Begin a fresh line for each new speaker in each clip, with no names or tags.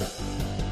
うん。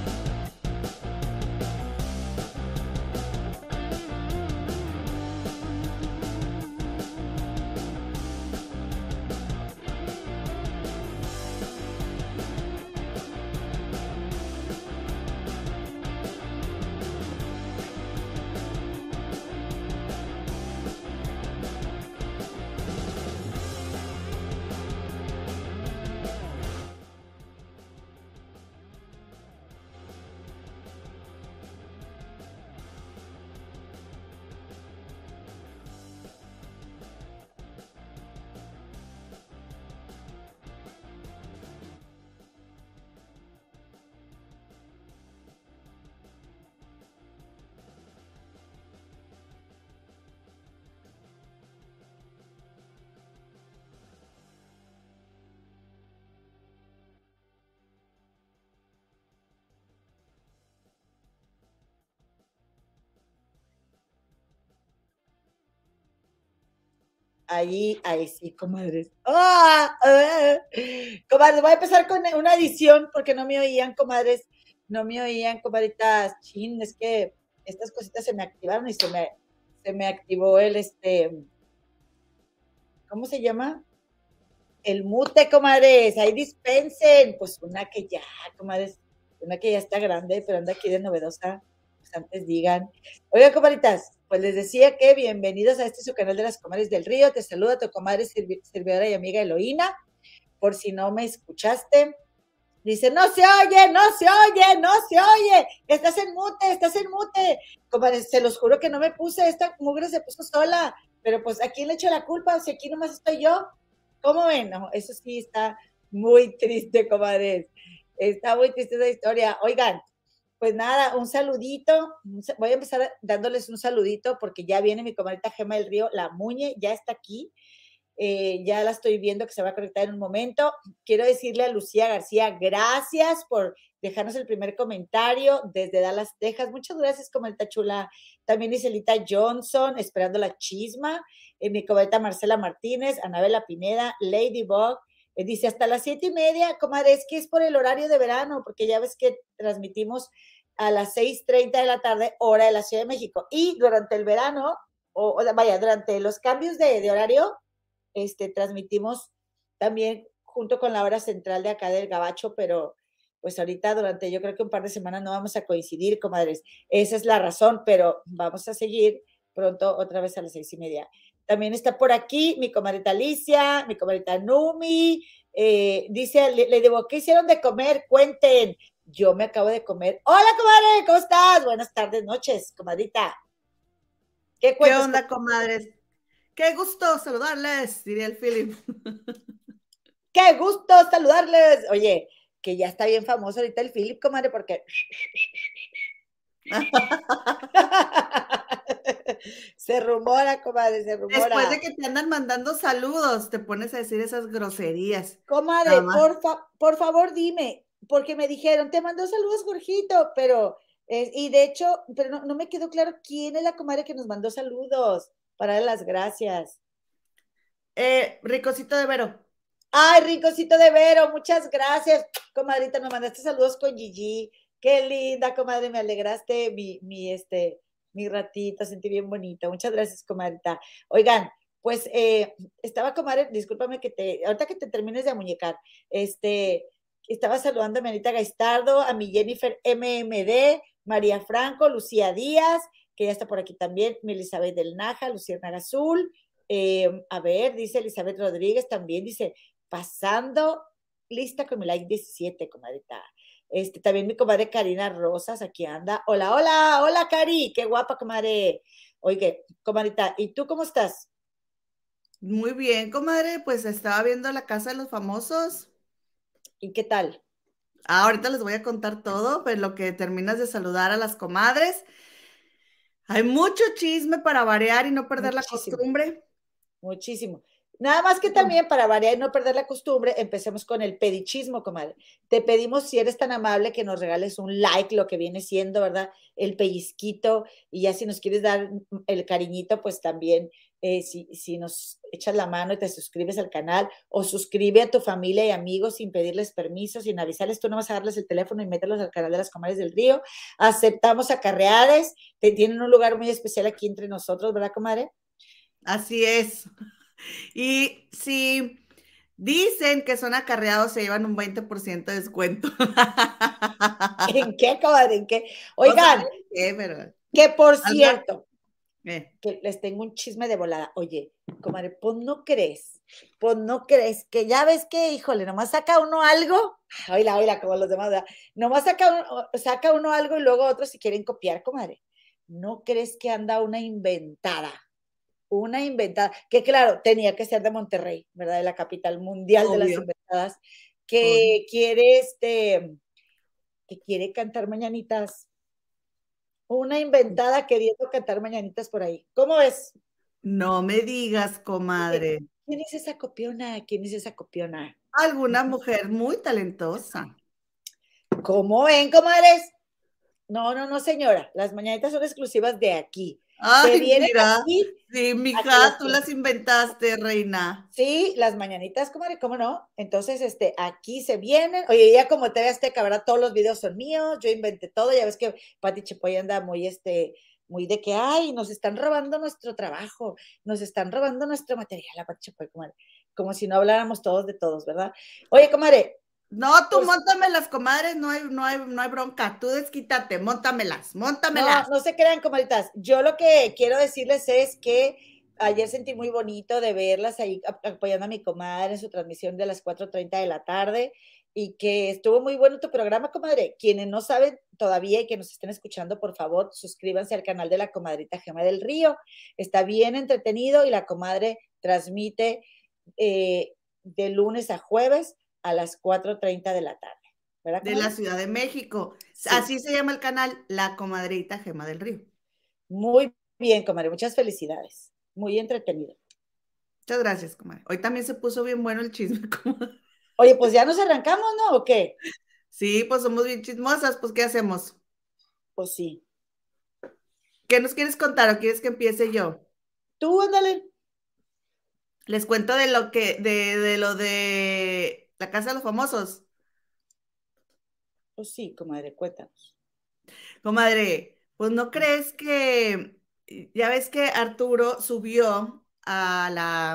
Ahí, ahí sí, comadres. ¡Ah! ¡Ah! Comadres, voy a empezar con una edición porque no me oían, comadres. No me oían, comadritas. Chin, es que estas cositas se me activaron y se me, se me activó el, este, ¿cómo se llama? El mute, comadres. Ahí dispensen. Pues una que ya, comadres, una que ya está grande, pero anda aquí de novedosa. Antes digan. Oiga, comadritas, pues les decía que bienvenidos a este su canal de las comadres del río. Te saluda tu comadre servidora y amiga Eloína. Por si no me escuchaste, dice, no se oye, no se oye, no se oye, estás en mute, estás en mute. Comadre, se los juro que no me puse, esta mugre se puso sola, pero pues ¿a quién le echo la culpa? Si aquí nomás estoy yo. ¿Cómo ven? No, eso sí está muy triste, comadres. Está muy triste esa historia. Oigan, pues nada, un saludito. Voy a empezar dándoles un saludito porque ya viene mi comadita Gema del Río, la Muñe, ya está aquí. Eh, ya la estoy viendo que se va a conectar en un momento. Quiero decirle a Lucía García, gracias por dejarnos el primer comentario desde Dallas, Texas. Muchas gracias, comadita chula. También Iselita Johnson, esperando la chisma. Eh, mi comadita Marcela Martínez, Anabela Pineda, Ladybug. Eh, dice hasta las siete y media, comadre, es que es por el horario de verano, porque ya ves que transmitimos a las 6.30 de la tarde, hora de la Ciudad de México. Y durante el verano, o, vaya, durante los cambios de, horario, este, transmitimos también junto con la hora central de acá del Gabacho, pero pues ahorita durante yo creo que un par de semanas no vamos a coincidir, comadres. Esa es la razón, pero vamos a seguir pronto otra vez a las seis y media. También está por aquí mi comadrita Alicia, mi comadrita Numi. Eh, dice, le, le digo, ¿qué hicieron de comer? Cuenten. Yo me acabo de comer. Hola, comadre, ¿cómo estás? Buenas tardes, noches, comadrita.
¿Qué, ¿Qué onda, comadres? Qué gusto saludarles, diría el Philip.
Qué gusto saludarles. Oye, que ya está bien famoso ahorita el Philip, comadre, porque se rumora, comadre, se rumora.
Después de que te andan mandando saludos, te pones a decir esas groserías.
Comadre, por, por favor, dime, porque me dijeron, te mandó saludos, Jorgito, pero, eh, y de hecho, pero no, me quedó claro quién es la comadre que nos mandó saludos para dar las gracias.
Eh, Ricosito de Vero.
Ay, Ricosito de Vero, muchas gracias. Comadrita, nos mandaste saludos con Gigi. Qué linda, comadre, me alegraste mi, mi, este, mi ratito, sentí bien bonita. Muchas gracias, comadrita. Oigan, pues eh, estaba, comadre, discúlpame que te, ahorita que te termines de amuñecar, este, estaba saludando a mi Anita Gaistardo, a mi Jennifer MMD, María Franco, Lucía Díaz, que ya está por aquí también, mi Elizabeth del Naja, Luciana Azul, eh, a ver, dice Elizabeth Rodríguez también, dice, pasando lista con mi like 17, comadrita. Este, también mi comadre Karina Rosas, aquí anda. Hola, hola, hola, Cari, qué guapa, comadre. Oye, comadrita, ¿y tú cómo estás?
Muy bien, comadre, pues estaba viendo la casa de los famosos.
¿Y qué tal?
Ah, ahorita les voy a contar todo, pero lo que terminas de saludar a las comadres. Hay mucho chisme para variar y no perder la costumbre.
Muchísimo. Nada más que también para variar y no perder la costumbre, empecemos con el pedichismo, comadre. Te pedimos, si eres tan amable, que nos regales un like, lo que viene siendo, ¿verdad? El pellizquito, y ya si nos quieres dar el cariñito, pues también eh, si, si, nos echas la mano y te suscribes al canal o suscribe a tu familia y amigos sin pedirles permiso, sin avisarles, tú no vas a darles el teléfono y mételos al canal de las comadres del río. Aceptamos acarreades, te tienen un lugar muy especial aquí entre nosotros, ¿verdad, comadre?
Así es. Y si dicen que son acarreados, se llevan un 20% de descuento.
¿En qué, comadre? ¿En qué? Oigan, que por cierto, eh. que les tengo un chisme de volada. Oye, comadre, pues no crees, pues no crees que ya ves que, híjole, nomás saca uno algo, oíla, oíla, como los demás, ¿verdad? nomás saca uno, saca uno algo y luego otros si quieren copiar, comadre. ¿No crees que anda una inventada? Una inventada, que claro, tenía que ser de Monterrey, ¿verdad? De la capital mundial de las inventadas, que quiere este, que quiere cantar mañanitas una inventada queriendo cantar mañanitas por ahí. ¿Cómo es?
No me digas, comadre.
¿Quién es esa copiona? ¿Quién es esa copiona?
Alguna mujer muy talentosa.
¿Cómo ven, comadres? No, no, no, señora. Las mañanitas son exclusivas de aquí.
Ay, mira. sí, mija, tú las inventaste, reina.
Sí, las mañanitas, comadre, ¿cómo no? Entonces, este, aquí se vienen. Oye, ya como te veas, ¿verdad? Todos los videos son míos, yo inventé todo. Ya ves que Pati Chepoy anda muy, este, muy de que, ay, nos están robando nuestro trabajo, nos están robando nuestro material, la Pati Chepoy, comadre. Como si no habláramos todos de todos, ¿verdad? Oye, comadre,
no, tú pues, montamelas, comadres, no hay, no, hay, no hay bronca, tú desquítate, montamelas, montamelas.
No, no se crean, comadritas. Yo lo que quiero decirles es que ayer sentí muy bonito de verlas ahí apoyando a mi comadre en su transmisión de las 4.30 de la tarde y que estuvo muy bueno tu programa, comadre. Quienes no saben todavía y que nos estén escuchando, por favor, suscríbanse al canal de la comadrita Gema del Río. Está bien entretenido y la comadre transmite eh, de lunes a jueves a las 4.30 de la tarde.
¿verdad, de la Ciudad de México. Así se llama el canal La Comadrita Gema del Río.
Muy bien, comadre. Muchas felicidades. Muy entretenido.
Muchas gracias, comadre. Hoy también se puso bien bueno el chisme, comadre.
Oye, pues ya nos arrancamos, ¿no? ¿O qué?
Sí, pues somos bien chismosas, pues ¿qué hacemos?
Pues sí.
¿Qué nos quieres contar o quieres que empiece yo?
Tú, ándale.
Les cuento de lo que, de, de lo de la Casa de los Famosos.
Pues sí, comadre, cuéntanos.
Comadre, pues no crees que, ya ves que Arturo subió a la,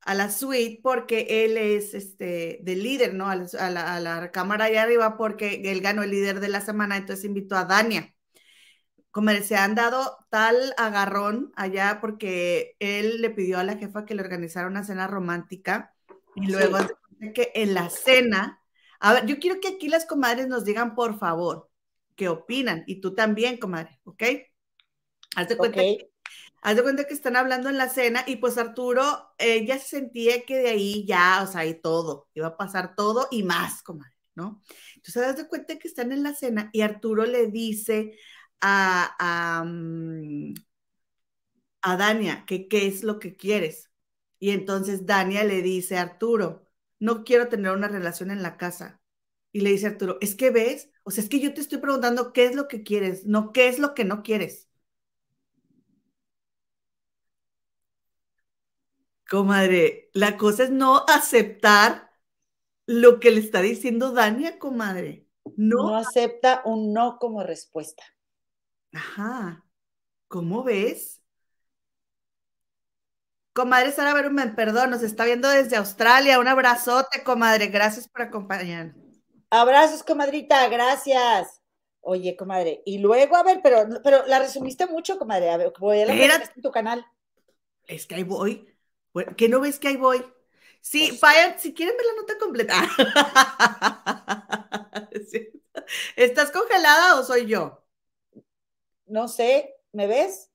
a la suite porque él es este, del líder, ¿no? A la, a la, cámara allá arriba porque él ganó el líder de la semana, entonces invitó a Dania. Comadre, se han dado tal agarrón allá porque él le pidió a la jefa que le organizara una cena romántica y luego que en la cena, a ver, yo quiero que aquí las comadres nos digan, por favor, qué opinan. Y tú también, comadre, ¿ok? Haz de cuenta, que, haz de cuenta que están hablando en la cena y pues Arturo, ella sentía que de ahí ya, o sea, y todo, iba a pasar todo y más, comadre, ¿no? Entonces, haz de cuenta que están en la cena y Arturo le dice a, a, mm, a Dania que qué es lo que quieres. Y entonces Dania le dice a Arturo, no quiero tener una relación en la casa. Y le dice Arturo, es que ves, o sea, es que yo te estoy preguntando qué es lo que quieres, no qué es lo que no quieres. Comadre, la cosa es no aceptar lo que le está diciendo Dania, comadre.
No, no acepta un no como respuesta.
Ajá. ¿Cómo ves? Comadre Sara Berumen, perdón, nos está viendo desde Australia. Un abrazote, comadre. Gracias por acompañarnos.
Abrazos, comadrita, gracias. Oye, comadre, y luego, a ver, pero, pero la resumiste mucho, comadre. A ver, voy a la en tu canal.
Es que ahí voy. ¿Qué no ves que ahí voy? Sí, pues si quieren ver la nota completa. ¿Estás congelada o soy yo?
No sé, ¿me ves?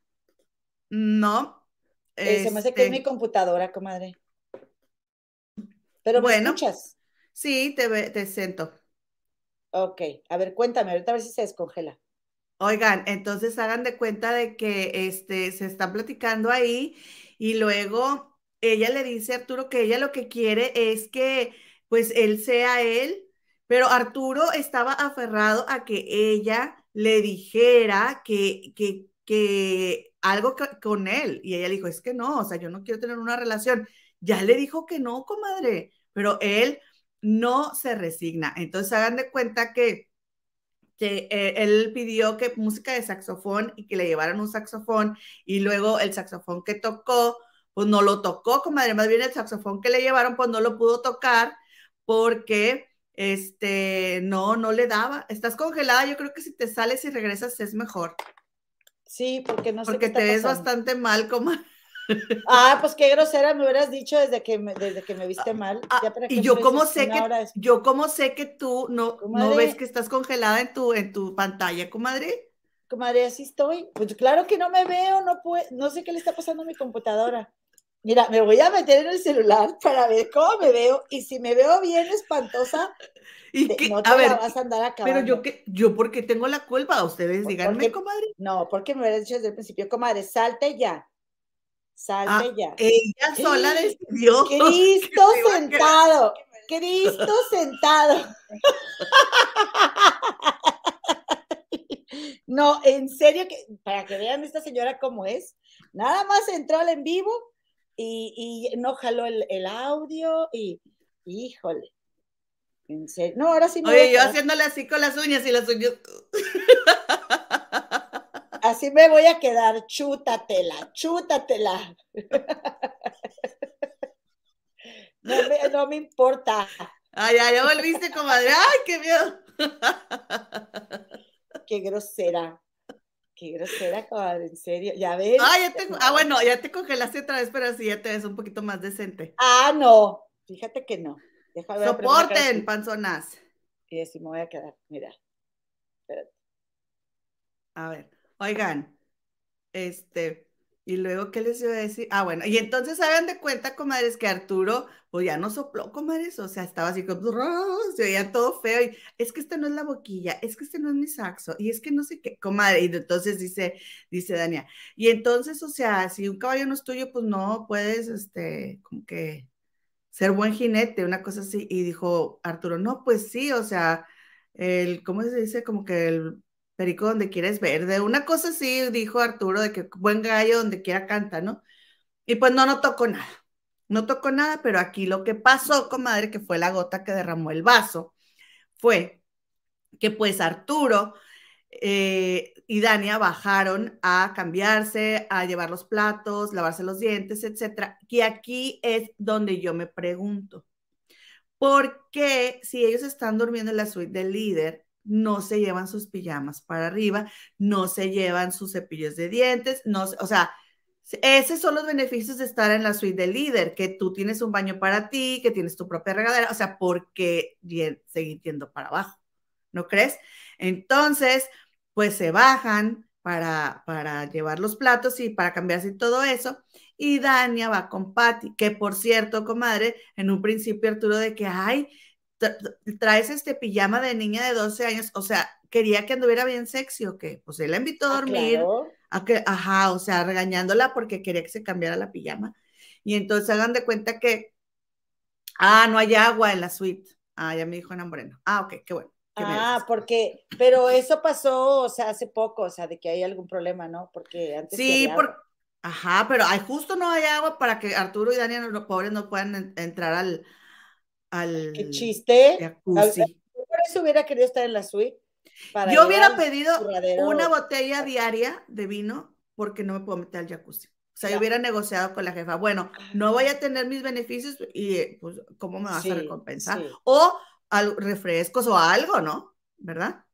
No,
eh, se me hace que es mi este computadora, comadre. Pero ¿me bueno, escuchas?
Sí, te, te siento.
Ok, a ver, cuéntame, ahorita a ver si se descongela.
Oigan, entonces hagan de cuenta de que este, se están platicando ahí y luego ella le dice a Arturo que ella lo que quiere es que pues él sea él, pero Arturo estaba aferrado a que ella le dijera que, que, que algo con él. Y ella dijo, es que no, o sea, yo no quiero tener una relación. Ya le dijo que no, comadre, pero él no se resigna. Entonces hagan de cuenta que, que eh, él pidió que música de saxofón y que le llevaran un saxofón y luego el saxofón que tocó, pues no lo tocó, comadre, más bien el saxofón que le llevaron, pues no lo pudo tocar porque este, no, no le daba. Estás congelada, yo creo que si te sales y regresas es mejor.
Sí, porque no
sé. Porque te ves bastante mal, comadre.
Ah, pues qué grosera me hubieras dicho desde que me, desde que me viste mal.
Ah, y yo cómo sé que yo cómo sé que tú no, no ves que estás congelada en tu en tu pantalla, comadre.
Comadre, así estoy. Pues claro que no me veo, no puedo, no sé qué le está pasando a mi computadora. Mira, me voy a meter en el celular para ver cómo me veo y si me veo bien espantosa,
¿Y no te a ver, vas a andar acabando. Pero yo que yo porque tengo la culpa, ustedes díganme, comadre.
No, porque me hubieras dicho desde el principio, comadre, salte ya. Salte ah, ya.
Ella sola decidió.
Cristo sentado. Cristo sentado. No, en serio, que para que vean esta señora cómo es, nada más entró al en vivo y, no jaló el, audio y, híjole. En serio. No, ahora sí
me Oye, yo haciéndole así con las uñas y las uñas.
Así me voy a quedar, chútatela, chútatela. No me, no me importa.
Ay, ay, ya volviste, comadre. Ay, qué miedo.
Qué grosera. Qué grosera, comadre, en serio. Ya ves.
Ah, ya te, ah, bueno, ya te congelaste otra vez, pero así ya te ves un poquito más decente.
Ah, no. Fíjate que no.
Soporten, panzonas.
Y así me voy a quedar. Mira. Espérate.
A ver. Oigan, este, y luego, ¿qué les iba a decir? Ah, bueno, y entonces hagan de cuenta, comadres, que Arturo, pues ya no sopló, comadres, o sea, estaba así como, se veía todo feo, y es que esta no es la boquilla, es que este no es mi saxo, y es que no sé qué, comadre, y entonces dice, dice Dania, y entonces, o sea, si un caballo no es tuyo, pues no puedes, este, como que ser buen jinete, una cosa así, y dijo Arturo, no, pues sí, o sea, el, ¿cómo se dice? Como que el Perico donde quieres verde. Una cosa sí dijo Arturo de que buen gallo donde quiera canta, ¿no? Y pues no, no tocó nada. No tocó nada, pero aquí lo que pasó, comadre, que fue la gota que derramó el vaso, fue que pues Arturo eh, y Dania bajaron a cambiarse, a llevar los platos, lavarse los dientes, etcétera. Y aquí es donde yo me pregunto, ¿por qué si ellos están durmiendo en la suite del líder, no se llevan sus pijamas para arriba, no se llevan sus cepillos de dientes, no, o sea, esos son los beneficios de estar en la suite del líder, que tú tienes un baño para ti, que tienes tu propia regadera, o sea, ¿por qué seguir yendo para abajo? ¿No crees? Entonces, pues se bajan para, para llevar los platos y para cambiarse todo eso. Y Dania va con Patty, que por cierto, comadre, en un principio Arturo de que, ay, traes este pijama de niña de 12 años, o sea, quería que anduviera bien sexy o qué, pues él la invitó a ah, dormir, a que, ajá, o sea, regañándola porque quería que se cambiara la pijama. Y entonces hagan de cuenta que, ah, no hay agua en la suite. Ah, ya me dijo Ana Moreno. Ah, ok, qué bueno.
Ah, porque, pero eso pasó, o sea, hace poco, o sea, de que hay algún problema, ¿no? Porque antes.
Sí, por, ajá, pero hay, justo no hay agua para que Arturo y Daniel, los pobres, no puedan entrar al,
Qué chiste. Por eso hubiera querido estar en la suite.
Yo hubiera pedido una botella diaria de vino porque no me puedo meter al jacuzzi. O sea, yo hubiera negociado con la jefa, bueno, no voy a tener mis beneficios y pues, ¿cómo me vas a recompensar? O refrescos o algo, ¿no? ¿Verdad?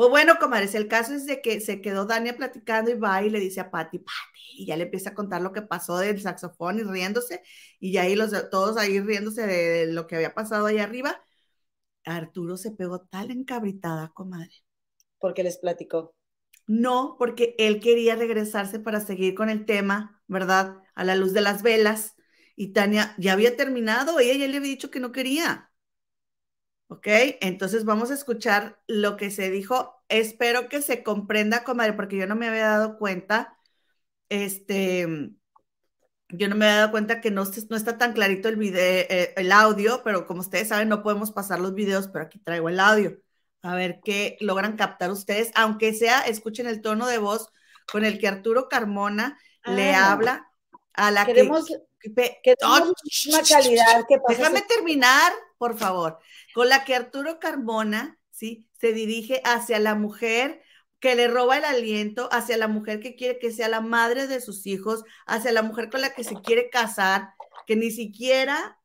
Pues bueno, comadres, el caso es de que se quedó Dania platicando y va y le dice a Patti, Patti, y ya le empieza a contar lo que pasó del saxofón y riéndose, y ya ahí los, todos ahí riéndose de, lo que había pasado ahí arriba. Arturo se pegó tal encabritada, comadre.
Porque les platicó.
No, porque él quería regresarse para seguir con el tema, ¿verdad? A la luz de las velas. Y Tania ya había terminado, ella ya le había dicho que no quería. ¿Ok? Entonces vamos a escuchar lo que se dijo. Espero que se comprenda, comadre, porque yo no me había dado cuenta. Este, yo no me había dado cuenta que no, no está tan clarito el, video, eh, el audio, pero como ustedes saben, no podemos pasar los videos, pero aquí traigo el audio. A ver qué logran captar ustedes, aunque sea, escuchen el tono de voz con el que Arturo Carmona le
Ah.
habla a la
Queremos,
que... pe-
queremos
Oh,
una calidad que.
Déjame terminar, por favor. Con la que Arturo Carmona, ¿sí? Se dirige hacia la mujer que le roba el aliento, hacia la mujer que quiere que sea la madre de sus hijos, hacia la mujer con la que se quiere casar, que ni siquiera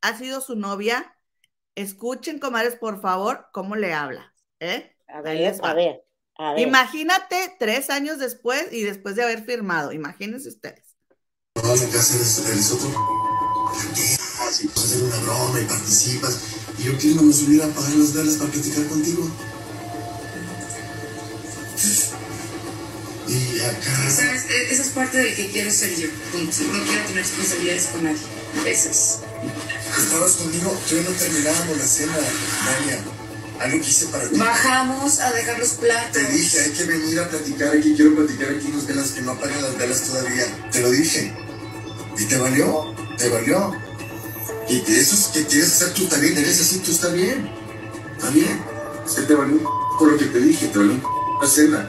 ha sido su novia. Escuchen, comadres, por favor, cómo le habla. ¿eh?
A ver, a ver, a ver.
Imagínate tres años después y después de haber firmado. Imagínense ustedes.
Ah, hacer una broma y participas. Y yo quiero me subir a apagar las velas para platicar contigo. Y acá.
¿Sabes? Esa es parte del que quiero ser yo. No quiero tener responsabilidades con nadie. Esas.
Estabas conmigo, yo no terminábamos la cena, Dania. Algo que hice para ti.
Bajamos a dejar los platos.
Te dije, hay que venir a platicar aquí, quiero platicar aquí unas velas que no apagan las velas todavía. Te lo dije. ¿Y te valió? ¿Te valió? Y que eso es que quieres hacer tú también, eres así, tú está bien. Está bien. Es que te valió por lo que te dije, te valió la cena.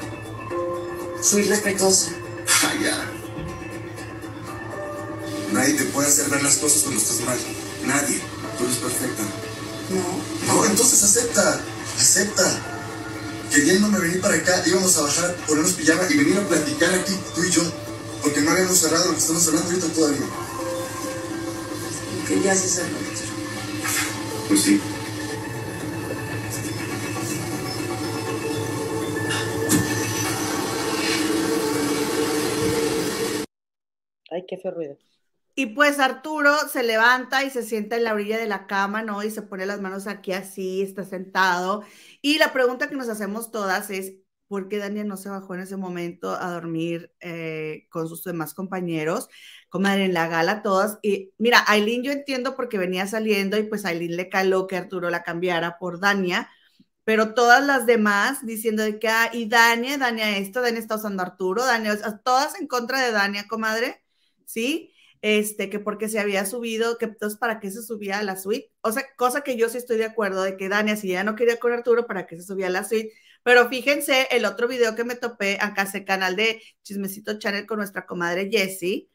Soy respetuosa.
Ah, ya. Nadie te puede hacer ver las cosas cuando estás mal. Nadie. Tú eres perfecta.
No.
No, entonces acepta, acepta. Queriéndome venir para acá, íbamos a bajar, ponernos pijama y venir a platicar aquí, tú y yo. Porque no habíamos cerrado lo que estamos hablando ahorita todavía.
Ya se cerró. Víctor.
Pues sí.
Ay, qué feo ruido.
Y pues Arturo se levanta y se sienta en la orilla de la cama, ¿no? Y se pone las manos aquí así, está sentado. Y la pregunta que nos hacemos todas es, ¿por qué Daniel no se bajó en ese momento a dormir eh, con sus demás compañeros? Comadre, en la gala todas. Y mira, Aileen yo entiendo porque venía saliendo y pues Aileen le caló que Arturo la cambiara por Dania, pero todas las demás diciendo de que, ah, y Dania, Dania esto, Dania está usando Arturo, Dania, todas en contra de Dania, comadre, ¿sí? este, que porque se había subido, que entonces para qué se subía a la suite. O sea, cosa que yo sí estoy de acuerdo de que Dania, si ya no quería con Arturo, para qué se subía a la suite. Pero fíjense el otro video que me topé acá en el canal de Chismecito Channel con nuestra comadre Jessie.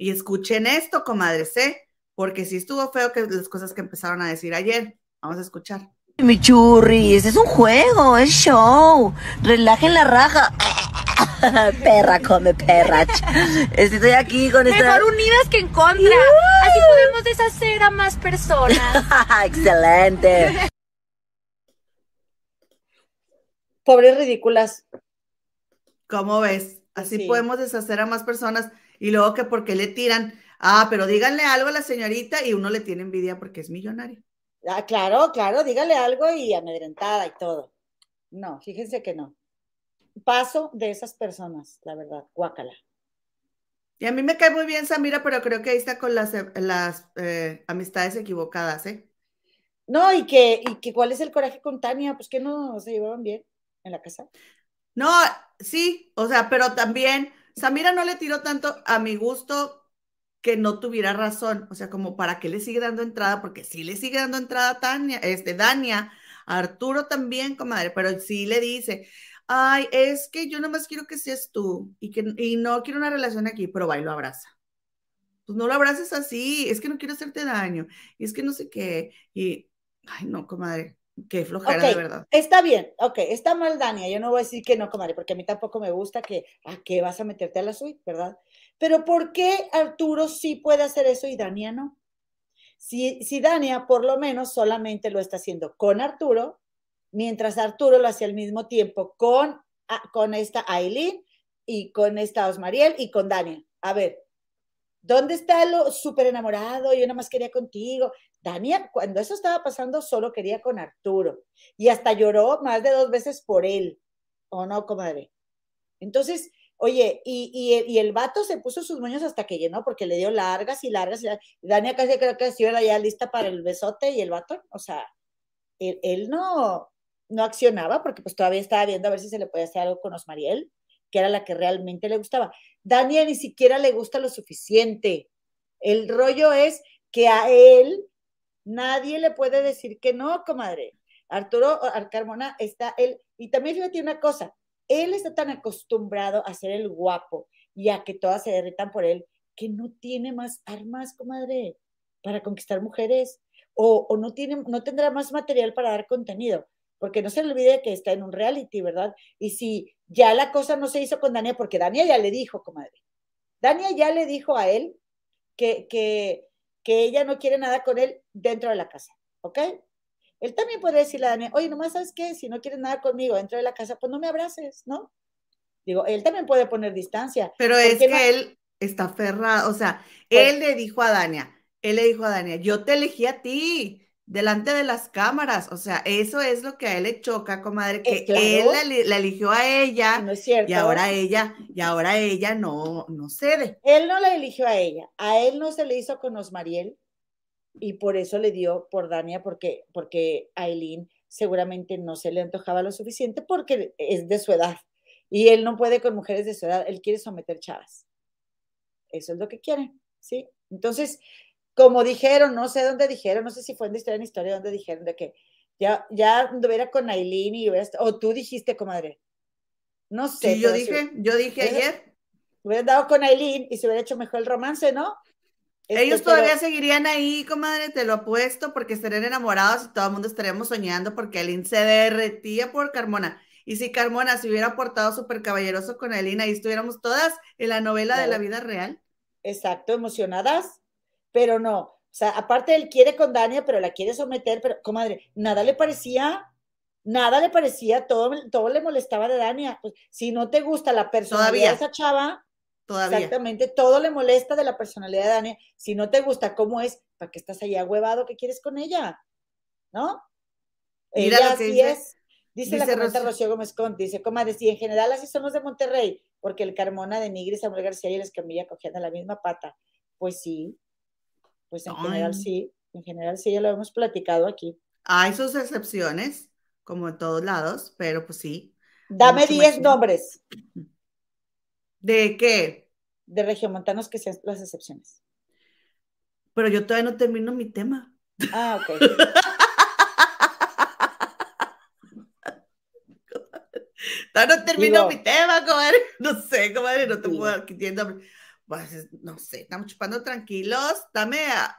Y escuchen esto, comadres, ¿eh? Porque sí estuvo feo que las cosas que empezaron a decir ayer. Vamos a escuchar.
Mi churris, es un juego, es show. Relajen la raja. perra come perra. Estoy aquí con esta.
Mejor unidas que en contra. Así podemos deshacer a más personas.
Excelente.
Pobres ridículas.
¿Cómo ves? Así
Sí.
podemos deshacer a más personas y luego que porque le tiran, ah, pero díganle algo a la señorita y uno le tiene envidia porque es millonario.
Ah, claro, claro, dígale algo y amedrentada y todo. No, fíjense que no. Paso de esas personas, la verdad, guácala.
Y a mí me cae muy bien Samira, pero creo que ahí está con las, las eh, amistades equivocadas, ¿eh?
No, y que, y que cuál es el coraje con Tania, pues que no se llevaban bien en la casa.
No, sí, o sea, pero también Samira no le tiró tanto a mi gusto que no tuviera razón, o sea, como para qué le sigue dando entrada, porque sí le sigue dando entrada a Tania, este, Dania, a Arturo también, comadre, pero sí le dice, ay, es que yo nomás quiero que seas tú y que y no quiero una relación aquí, pero va y lo abraza. Pues no lo abraces así, es que no quiero hacerte daño, y es que no sé qué, y, ay, no, comadre, qué flojera de
Ok,
verdad.
está bien, ok, está mal Dania, yo no voy a decir que no, comadre, porque a mí tampoco me gusta que, ¿a qué vas a meterte a la suite, verdad? Pero ¿por qué Arturo sí puede hacer eso y Dania no? Si, si Dania por lo menos solamente lo está haciendo con Arturo, mientras Arturo lo hace al mismo tiempo con, a- con esta Aileen y con esta Osmariel y con Dania. A ver, ¿dónde está lo súper enamorado? Yo nada más quería contigo. Dania, cuando eso estaba pasando, solo quería con Arturo y hasta lloró más de dos veces por él. ¿O no, comadre? Entonces, oye, y, y, el, vato se puso sus moños hasta que llenó, porque le dio largas y largas. Y. Dania casi creo que estuviera ya lista para el besote y el vato, o sea, él, él no, no accionaba porque pues todavía estaba viendo a ver si se le podía hacer algo con Osmariel, que era la que realmente le gustaba. Dania ni siquiera le gusta lo suficiente. El rollo es que a él nadie le puede decir que no, comadre. Arturo Carmona está él, y también fíjate una cosa, él está tan acostumbrado a ser el guapo y a que todas se derritan por él, que no tiene más armas, comadre, para conquistar mujeres, o, o no, tiene, no tendrá más material para dar contenido, porque no se le olvide que está en un reality, ¿verdad? Y si ya la cosa no se hizo con Dania, porque Dania ya le dijo, comadre, Dania ya le dijo a él que, que, que ella no quiere nada con él dentro de la casa, ¿ok? Él también puede decirle a Dania, oye, nomás sabes qué, si no quieres nada conmigo dentro de la casa, pues no me abraces, ¿no? Digo, él también puede poner distancia.
Pero
¿Por
es que
no?
él está aferrado, o sea,
Pues-
él le dijo a Dania, él le dijo a Dania, yo te elegí a ti, delante de las cámaras, o sea, eso es lo que a él le choca, comadre, que
claro.
él la, eli- la eligió a ella
No es cierto.
y ahora ella, y ahora ella no, no cede.
Él no la eligió a ella, a él no se le hizo con Osmariel y por eso le dio por Dania, porque, porque Aileen seguramente no se le antojaba lo suficiente porque es de su edad y él no puede con mujeres de su edad, él quiere someter chavas. Eso es lo que quiere, ¿sí? Entonces, como dijeron, no sé dónde dijeron, no sé si fue en Historia en Historia, donde dijeron de que ya, ya anduviera con Aileen y hubiera, o tú dijiste, comadre. No sé.
Sí, yo
si-
dije, yo dije ayer,
hubiera dado con Aileen y se hubiera hecho mejor el romance, ¿no? Este,
ellos
pero-
todavía seguirían ahí, comadre, te lo apuesto, porque estarían enamorados y todo el mundo estaríamos soñando porque Aileen se derretía por Carmona. Y si Carmona se hubiera portado súper caballeroso con Aileen, ahí estuviéramos todas en la novela de la vida real.
Exacto, emocionadas, pero no. O sea, aparte él quiere con Dania, pero la quiere someter, pero, comadre, nada le parecía, nada le parecía, todo, todo le molestaba de Dania. Pues, si no te gusta la personalidad
Todavía.
de esa chava,
Todavía.
exactamente, todo le molesta de la personalidad de Dania. Si no te gusta cómo es, ¿para qué estás allá huevado? ¿Qué quieres con ella? ¿No?
Mira
ella
lo que
así
dice-
es. Dice, la comenta
Rocío.
Rocío Gómez Conte, dice, comadre, si en general así son los de Monterrey, porque el Carmona de Nigris, Samuel García y el Escamilla cogían de la misma pata. Pues sí, pues en general sí, en general sí, ya lo hemos platicado aquí.
Hay sus excepciones, como en todos lados, pero pues sí.
Dame
Mucho
10
machismo.
nombres
¿De qué?
de regiomontanos que sean las excepciones.
Pero yo todavía no termino mi tema.
Ah, ok.
Todavía no termino
Digo-
mi tema, comadre. No sé, comadre, no te puedo tiendo- Pues, es- no sé, estamos chupando tranquilos. Dame,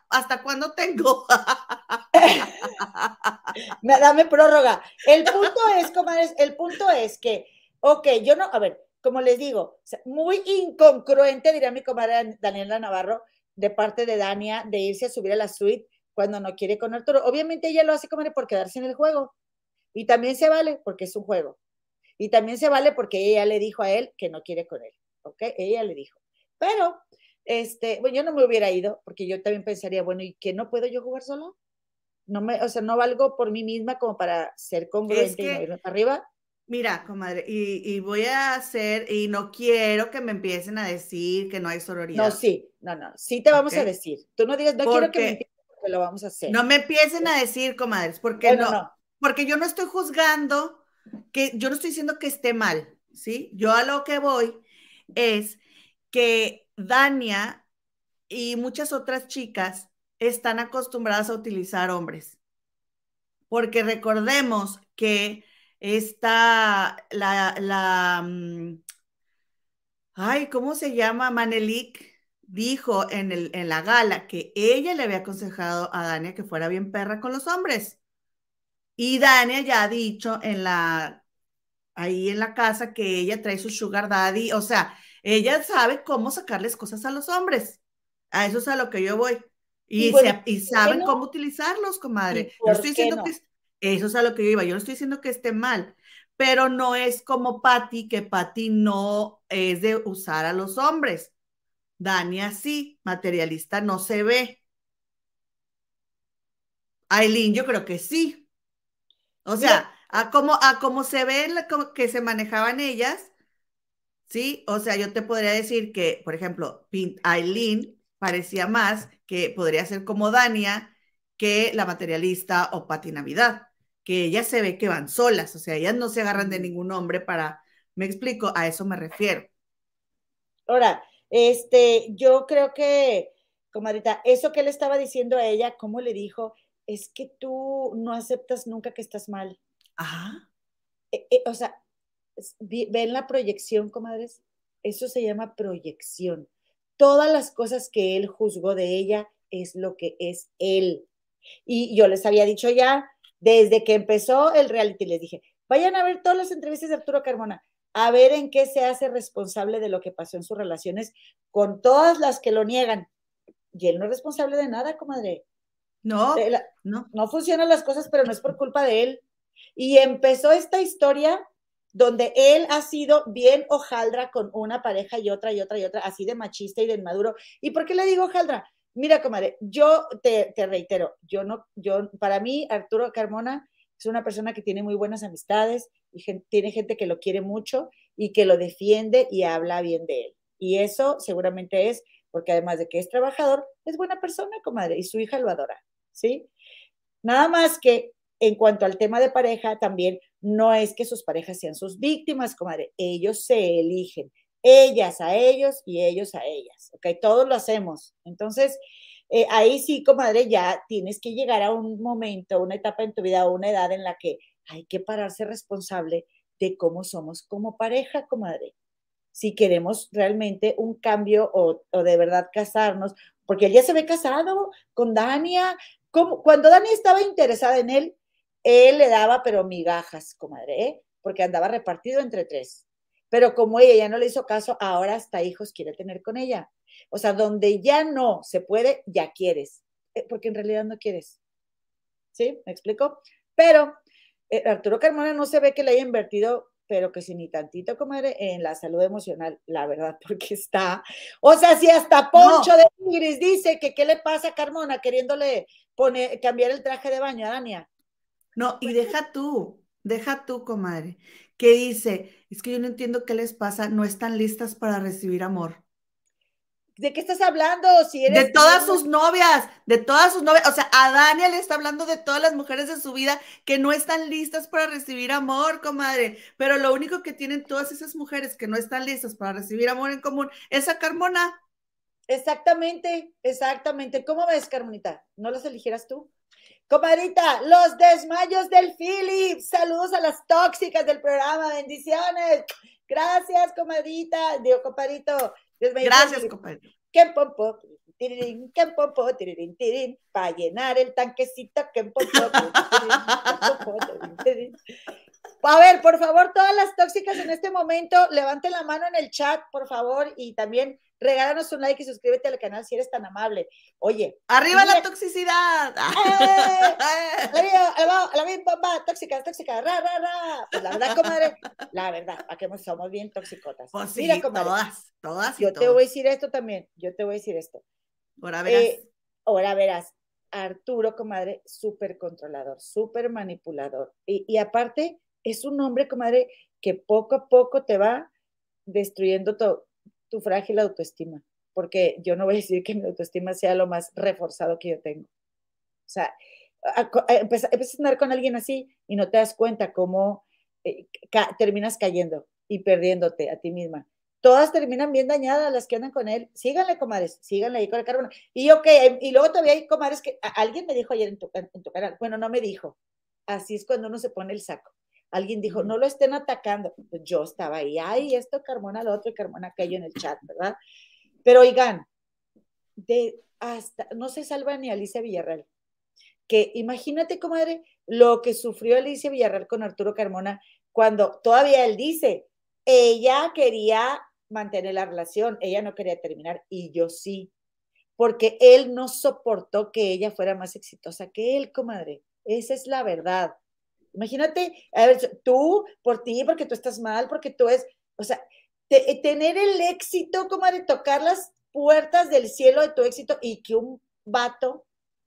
¿hasta cuándo tengo?
Me- Dame prórroga. El punto es, comadres, el punto es que, ok, yo no, a ver, como les digo, muy incongruente, diría mi comadre Daniela Navarro, de parte de Dania, de irse a subir a la suite cuando no quiere con Arturo. Obviamente ella lo hace, comadre, por quedarse en el juego. Y también se vale porque es un juego. Y también se vale porque ella le dijo a él que no quiere con él. ¿Ok? Ella le dijo. Pero, este, bueno, yo no me hubiera ido porque yo también pensaría, bueno, ¿y que no puedo yo jugar solo? No me, o sea, no valgo por mí misma como para ser congruente y no
que-
irme para arriba.
Mira, comadre, y, y voy a hacer, y no quiero que me empiecen a decir que no hay sororidad.
No, sí, no, no, sí te vamos a decir. Tú no digas, no quiero que me entiendas porque lo vamos a hacer.
No me empiecen a decir, comadres, porque no,
no.
porque yo no estoy juzgando, que yo no estoy diciendo que esté mal, ¿sí? Yo a lo que voy es que Dania y muchas otras chicas están acostumbradas a utilizar hombres. Porque recordemos que está la, la, mm, ay, ¿cómo se llama? Manelik dijo en, el, en la gala que ella le había aconsejado a Dania que fuera bien perra con los hombres. Y Dania ya ha dicho en la, ahí en la casa que ella trae su sugar daddy, o sea, ella sabe cómo sacarles cosas a los hombres. A eso es a lo que yo voy. Y,
Y bueno,
se- y
¿por qué
saben
no?
cómo utilizarlos, comadre.
¿Y
Yo estoy diciendo
no?
que es- eso es a lo que yo iba. Yo no estoy diciendo que esté mal, pero no es como Patty, que Patty no es de usar a los hombres. Dania sí, materialista no se ve. Aileen, yo creo que sí. O sea, a cómo, a cómo se ve la- como que se manejaban ellas, ¿sí? O sea, yo te podría decir que, por ejemplo, Aileen parecía más que podría ser como Dania que la materialista o Pati Navidad, que ellas se ve que van solas, o sea, ellas no se agarran de ningún hombre para, me explico, a eso me refiero.
Ahora, este, yo creo que, comadrita, eso que le estaba diciendo a ella, ¿cómo le dijo? Es que tú no aceptas nunca que estás mal.
Ajá.
Eh, eh, o sea, ven la proyección, comadres. Eso se llama proyección. Todas las cosas que él juzgó de ella es lo que es él. Y yo les había dicho ya, desde que empezó el reality, les dije, vayan a ver todas las entrevistas de Arturo Carmona, a ver en qué se hace responsable de lo que pasó en sus relaciones con todas las que lo niegan. Y él no es responsable de nada, comadre.
No, no.
no funcionan las cosas, pero no es por culpa de él. Y empezó esta historia donde él ha sido bien hojaldra con una pareja y otra y otra y otra, así de machista y de inmaduro. ¿Y por qué le digo hojaldra? Mira, comadre, yo te, te reitero, yo no, yo, para mí, Arturo Carmona es una persona que tiene muy buenas amistades y tiene gente que lo quiere mucho y que lo defiende y habla bien de él. Y eso seguramente es porque además de que es trabajador, es buena persona, comadre, y su hija lo adora, ¿sí? Nada más que en cuanto al tema de pareja, también no es que sus parejas sean sus víctimas, comadre, ellos se eligen, ellas a ellos y ellos a ellas, ¿ok? Todos lo hacemos. Entonces, eh, ahí sí, comadre, ya tienes que llegar a un momento, una etapa en tu vida, o una edad en la que hay que pararse responsable de cómo somos como pareja, comadre. Si queremos realmente un cambio o, de verdad casarnos, porque él ya se ve casado con Dania. Como, cuando Dania estaba interesada en él, él le daba, pero migajas, comadre, ¿eh? porque andaba repartido entre tres. Pero como ella ya no le hizo caso, ahora hasta hijos quiere tener con ella. O sea, donde ya no se puede, ya quieres, eh, porque en realidad no quieres. ¿Sí? ¿Me explico? Pero eh, Arturo Carmona no se ve que le haya invertido, pero que si ni tantito, comadre, en la salud emocional, la verdad, porque está. O sea, si hasta Poncho
No.
de Ingris dice que qué le pasa a Carmona queriéndole poner, cambiar el traje de baño a Dania.
No, y deja tú, deja tú, comadre, que dice, es que yo no entiendo qué les pasa, no están listas para recibir amor.
¿De qué estás hablando? Si eres
De todas sus novias, de todas sus novias, o sea, a Dania le está hablando de todas las mujeres de su vida que no están listas para recibir amor, comadre, pero lo único que tienen todas esas mujeres que no están listas para recibir amor en común es a Carmona.
Exactamente, exactamente. ¿Cómo ves, Carmonita? ¿No las eligieras tú? Comadrita, los desmayos del Philip. Saludos a las tóxicas del programa. Bendiciones. Gracias, comadrita. Digo, compadrito.
Gracias, compadre.
que pompo, tirirín, que pompo, tirirín, tirirín, para llenar el tanquecito, que pompo, tirirín, que pompo, tirirín, tirirín. A ver, por favor, todas las tóxicas en este momento, levanten la mano en el chat, por favor, y también regálanos un like y suscríbete al canal si eres tan amable. Oye,
Arriba la toxicidad.
¡eh! arriba, abajo, a la misma bomba, tóxica, tóxica, ra, ra, ra. Pues la verdad, comadre, la verdad, que somos bien toxicotas.
Pues sí,
Mira, comadre,
todas, todas y
yo te
todos.
voy a decir esto también, yo te voy a decir esto.
Ahora verás.
Eh, ahora verás, Arturo, comadre, súper controlador, súper manipulador. Y, y aparte, es un hombre, comadre, que poco a poco te va destruyendo tu, tu frágil autoestima. Porque yo no voy a decir que mi autoestima sea lo más reforzado que yo tengo. O sea, empiezas a andar con alguien así y no te das cuenta cómo eh, terminas cayendo y perdiéndote a ti misma. Todas terminan bien dañadas las que andan con él. Síganle, comadres, síganle ahí con el carbón. Y ok, y luego todavía hay comadres que alguien me dijo ayer en tu, en tu canal, bueno, no me dijo, así es cuando uno se pone el saco. Alguien dijo, no lo estén atacando. Pues Yo estaba ahí, ay, esto, Carmona, lo otro, y Carmona aquello en el chat, ¿verdad? Pero oigan, de hasta, no se salva ni Alicia Villarreal. Que imagínate, comadre, lo que sufrió Alicia Villarreal con Arturo Carmona cuando todavía él dice, ella quería mantener la relación, ella no quería terminar y yo sí, porque él no soportó que ella fuera más exitosa que él, comadre. Esa es la verdad. Imagínate, a ver, tú, por ti, porque tú estás mal, porque tú es, o sea, te- tener el éxito, comadre, tocar las puertas del cielo de tu éxito y que un vato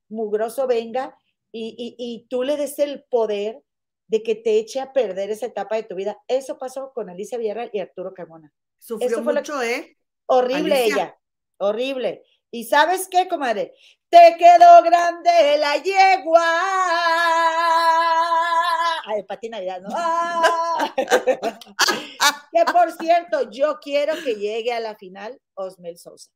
mugroso venga y, y, y tú le des el poder de que te eche a perder esa etapa de tu vida. Eso pasó con Alicia Villarreal y Arturo Carmona.
Sufrió
eso fue lo
mucho, ¿eh?
Horrible
Alicia.
ella, horrible. ¿Y sabes qué, comadre? Te quedó grande la yegua. Ay, para ti Navidad, ¿no? ¡Ah! que por cierto, yo quiero que llegue a la final Osmel Sosa.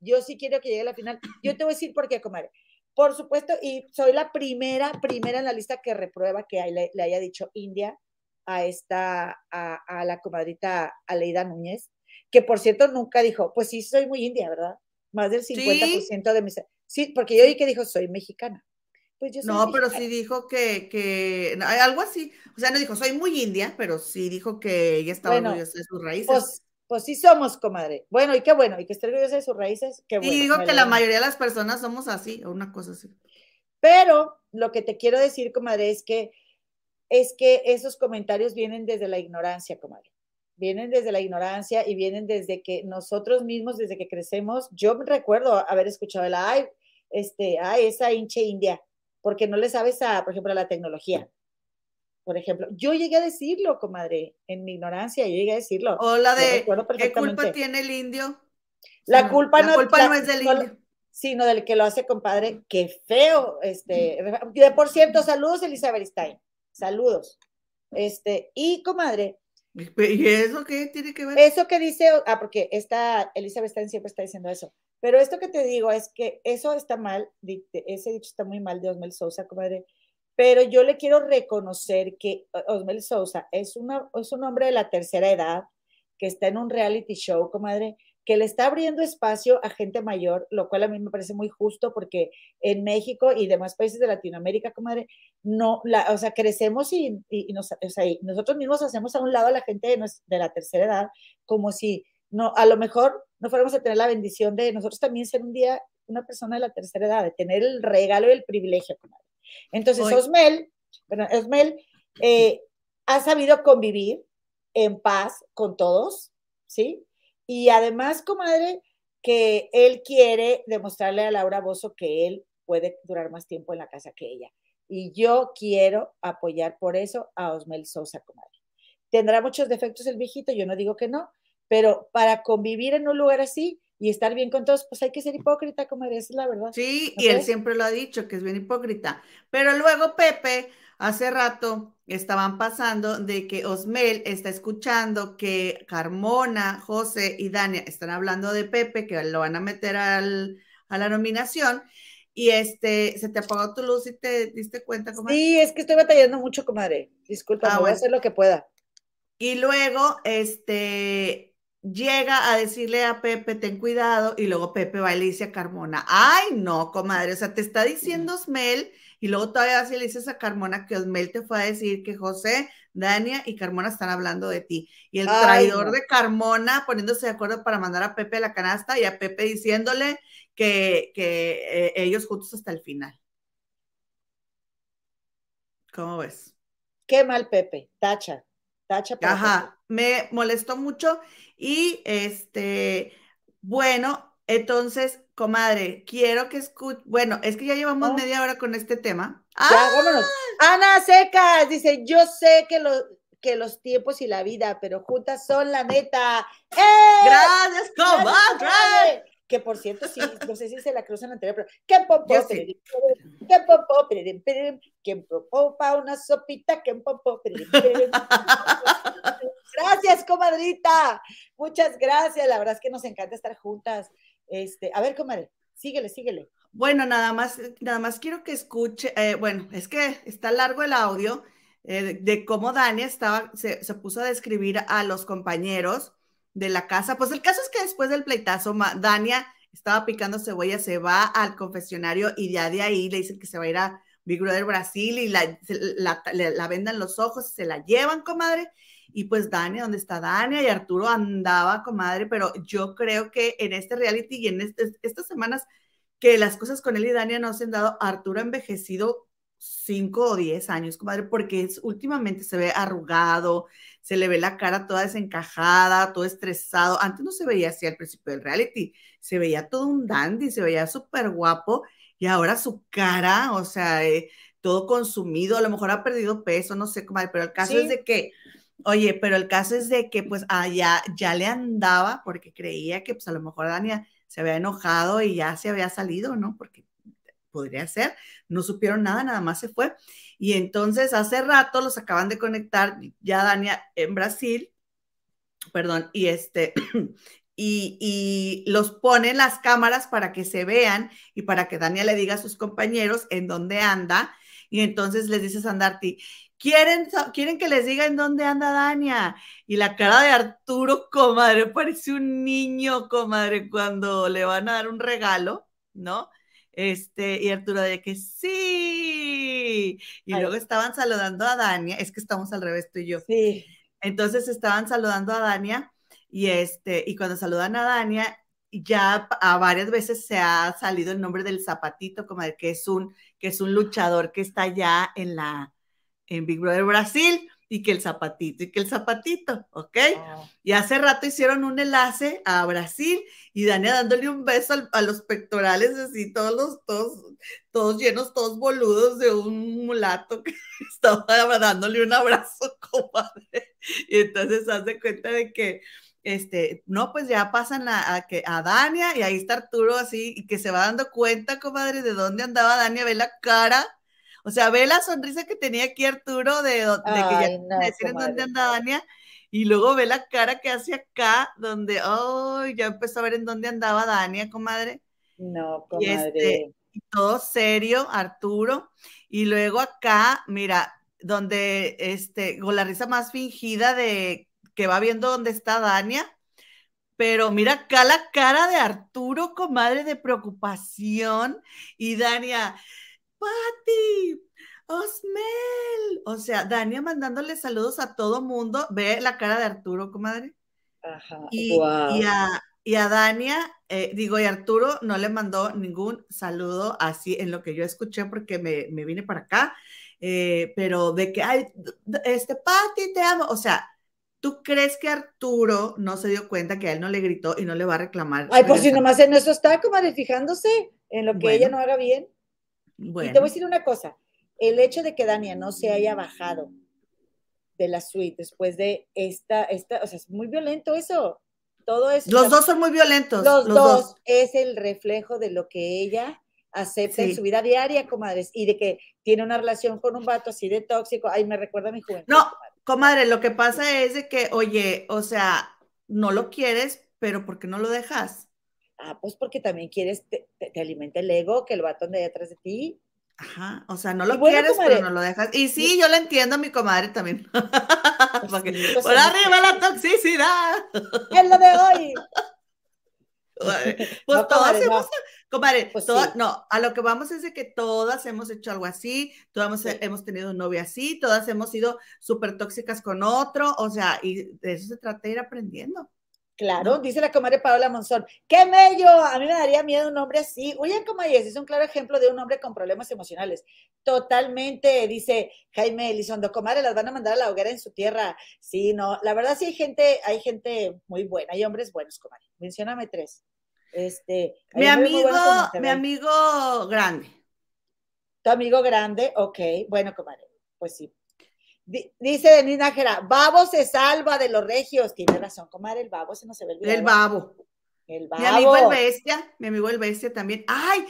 Yo sí quiero que llegue a la final. Yo te voy a decir por qué, comadre. Por supuesto, y soy la primera, primera en la lista que reprueba que le, le haya dicho India a esta, a, a la comadrita Aleida Núñez, que por cierto nunca dijo, pues sí, soy muy india, ¿verdad? Más del 50% de mis... Sí, porque yo oí que dijo, soy mexicana. Pues yo soy
No, pero sí dijo que, que algo así. O sea, no dijo, soy muy india, pero sí dijo que ella estaba
Bueno,
orgullosa de sus raíces.
Pues, pues sí somos, comadre. Bueno, y qué bueno, y que esté orgullosa de sus raíces, qué bueno.
y dijo
me
que la mayoría de las personas somos así, o una cosa así.
Pero lo que te quiero decir, comadre, es que es que esos comentarios vienen desde la ignorancia, comadre. Vienen desde la ignorancia y vienen desde que nosotros mismos, desde que crecemos, yo me recuerdo haber escuchado el, ay, este, ay, esa hinche india, porque no le sabes a, por ejemplo, a la tecnología. Por ejemplo, yo llegué a decirlo, comadre, en mi ignorancia, yo llegué a decirlo.
O la de, ¿qué culpa tiene el indio?
La
No,
culpa
la
no,
culpa
la-
no es del
no-
indio.
sino del que lo hace, compadre. Qué feo. Este, de por cierto, saludos, Elizabeth Stein. Saludos. Este, y comadre,
¿Y eso qué tiene que ver?
eso que dice, ah, porque esta Elizabeth Stein siempre está diciendo eso. Pero esto que te digo es que eso está mal, ese dicho está muy mal de Osmel Sousa, comadre. Pero yo le quiero reconocer que Osmel Sousa es, una, es un hombre de la tercera edad que está en un reality show, comadre, que le está abriendo espacio a gente mayor, lo cual a mí me parece muy justo porque en México y demás países de Latinoamérica, comadre, no, la, o sea, crecemos y, y- y nos, nosotros mismos hacemos a un lado a la gente de, de la tercera edad como si no, a lo mejor no fuéramos a tener la bendición de nosotros también ser un día una persona de la tercera edad, de tener el regalo y el privilegio. Entonces,
Oye.
Osmel, bueno, Osmel eh, ha sabido convivir en paz con todos, ¿sí? Y además, comadre, que él quiere demostrarle a Laura Bozo que él puede durar más tiempo en la casa que ella. Y yo quiero apoyar por eso a Osmel Sosa, comadre. Tendrá muchos defectos el viejito, yo no digo que no, pero para convivir en un lugar así y estar bien con todos, pues hay que ser hipócrita, comadre, esa es la verdad.
Sí,
¿No
y él siempre lo ha dicho, que es bien hipócrita. Pero luego Pepe, hace rato, estaban pasando de que Osmel está escuchando que Carmona, José y Dania están hablando de Pepe, que lo van a meter al, a la nominación. Y este, se te apagó tu luz y te diste cuenta, comadre?
Sí, es que estoy batallando mucho, comadre. Disculpa,
Ah,
voy a hacer lo que pueda.
Y luego, este, llega a decirle a Pepe, ten cuidado, y luego Pepe va y le dice a Carmona, ay, no, comadre, o sea, te está diciendo Osmel, y luego todavía así le dices a Carmona que Osmel te fue a decir que José, Dania y Carmona están hablando de ti. Y el
Ay,
traidor
no.
de Carmona poniéndose de acuerdo para mandar a Pepe a la canasta y a Pepe diciéndole que, que eh, ellos juntos hasta el final. ¿Cómo ves?
Qué mal, Pepe. Tacha. Tacha.
Ajá, me molestó mucho y este, bueno, entonces, comadre, quiero que escuche, bueno, es que ya llevamos
Oh.
media hora con este tema.
Ya,
¡Ah!
vámonos. Ana Secas dice, yo sé que, lo, que los tiempos y la vida, pero juntas son la neta. ¡Eh!
Gracias, comadre.
Que por cierto, sí, no sé si se la cruzan anterior, pero ¿qué popó?
Sí.
¿Qué popó? ¿Quién popó pa' una sopita? ¿Quién popó? Gracias, comadrita. Muchas gracias. La verdad es que nos encanta estar juntas. Este, a ver, comadre, síguele, síguele.
Bueno, nada más, nada más quiero que escuche, eh, bueno, es que está largo el audio eh, de, de cómo Dania estaba, se, se puso a describir a los compañeros de la casa. Pues el caso es que después del pleitazo, Dania estaba picando cebolla, se va al confesionario y ya de ahí le dicen que se va a ir a Big Brother Brasil y la, la, vendan los ojos, se la llevan, comadre. Y pues Dania, ¿dónde está Dania? Y Arturo andaba, comadre, pero yo creo que en este reality y en este- estas semanas que las cosas con él y Dania no se han dado, Arturo ha envejecido 5 o 10 años, comadre, porque últimamente se ve arrugado, se le ve la cara toda desencajada, todo estresado. Antes no se veía así al principio del reality, se veía todo un dandy, se veía súper guapo y ahora su cara, o sea, eh, todo consumido, a lo mejor ha perdido peso, no sé, comadre, pero el caso
Sí.
es de que, oye, pero el caso es de que pues allá ya le andaba porque creía que pues a lo mejor Dania se había enojado y ya se había salido, ¿no? Porque podría ser, no supieron nada, nada más se fue. Y entonces hace rato los acaban de conectar ya Dania en Brasil, perdón, y este, y, y los ponen las cámaras para que se vean y para que Dania le diga a sus compañeros en dónde anda. Y entonces les dice Sandarti, quieren, quieren que les diga en dónde anda Dania. Y la cara de Arturo, comadre, parece un niño, comadre, cuando le van a dar un regalo, ¿no? Este, y Arturo de que sí. Y
Ay.
luego estaban saludando a Dania, es que estamos al revés tú y yo.
Sí.
Entonces estaban saludando a Dania y este, y cuando saludan a Dania, ya a varias veces se ha salido el nombre del zapatito, como de que es un, que es un luchador que está ya en la, en Big Brother Brasil, y que el zapatito, y que el zapatito, ¿ok?
Ah,
Y hace rato hicieron un enlace a Brasil y Dania dándole un beso al- a los pectorales, así, todos los, todos, todos llenos, todos boludos de un mulato que estaba dándole un abrazo, comadre. Y entonces hace cuenta de que, este, no, pues ya pasan a, a que, a Dania y ahí está Arturo así, y que se va dando cuenta, comadre, de dónde andaba Dania, ve la cara. O sea, ve la sonrisa que tenía aquí Arturo de, que ya
no,
decir en dónde
comadre.
anda Dania. Y luego ve la cara que hace acá, donde, oh, ya empezó a ver en dónde andaba Dania, comadre.
No,
Y
comadre.
este, y todo serio, Arturo. Y luego acá, mira, donde, este, con la risa más fingida de que va viendo dónde está Dania. Pero mira acá la cara de Arturo, comadre, de preocupación. Y Dania, Pati, Osmel. O sea, Dania mandándole saludos a todo mundo. Ve la cara de Arturo, comadre.
Ajá.
Y, a, y a Dania, eh, digo, y Arturo no le mandó ningún saludo así en lo que yo escuché porque me, me vine para acá, eh, pero de que, ay, este, Pati, te amo. O sea, ¿tú crees que Arturo no se dio cuenta que a él no le gritó y no le va a reclamar?
Ay, pues si nomás en eso está, comadre, fijándose en lo que
Bueno.
ella no haga bien. Y te voy a decir una cosa, el hecho de que Dania no se haya bajado de la suite después de esta, esta, o sea, es muy violento eso, todo eso.
los dos son muy violentos.
los,
los
dos,
dos.
es el reflejo de lo que ella acepta en su vida diaria, comadres, y de que tiene una relación con un vato así de tóxico. Ay, me recuerda a mi juventud.
No.
comadre.
Comadre, lo que pasa es de que, oye, o sea, no lo quieres, pero ¿por qué no lo dejas?
Ah, pues porque también quieres, te, te- te alimenta el ego, que el vato ande ahí atrás de ti.
Ajá, o sea, no lo
bueno,
quieres,
comadre,
pero no lo dejas. Y sí, yo lo entiendo, mi comadre también. Porque,
sí, pues,
por arriba la toxicidad.
Es lo de hoy.
Pues
No,
todas
comadre,
hemos,
no.
comadre,
Pues
todas-
sí.
no, a lo que vamos es de que todas hemos hecho algo así, todas
Sí.
hemos tenido un novio así, todas hemos sido súper tóxicas con otro, o sea, y de eso se trata de ir aprendiendo.
Claro, dice la comadre Paola Monzón. ¡Qué mello! A mí me daría miedo un hombre así. Oye, comadre, es un claro ejemplo de un hombre con problemas emocionales. Totalmente, dice Jaime Elizondo. Comadre, las van a mandar a la hoguera en su tierra. Sí, no, la verdad sí hay gente, hay gente muy buena, hay hombres buenos, comadre. Mencióname tres. Este,
Mi amigo, mi amigo grande.
Tu amigo grande, ok. Bueno, comadre, pues sí. Di- Dice Denis Nájera, Babo se salva de los regios. Tiene razón, comadre, el babo se nos se ve olvidado.
El babo.
El
Mi amigo el
babo.
bestia, mi amigo el bestia también. Ay,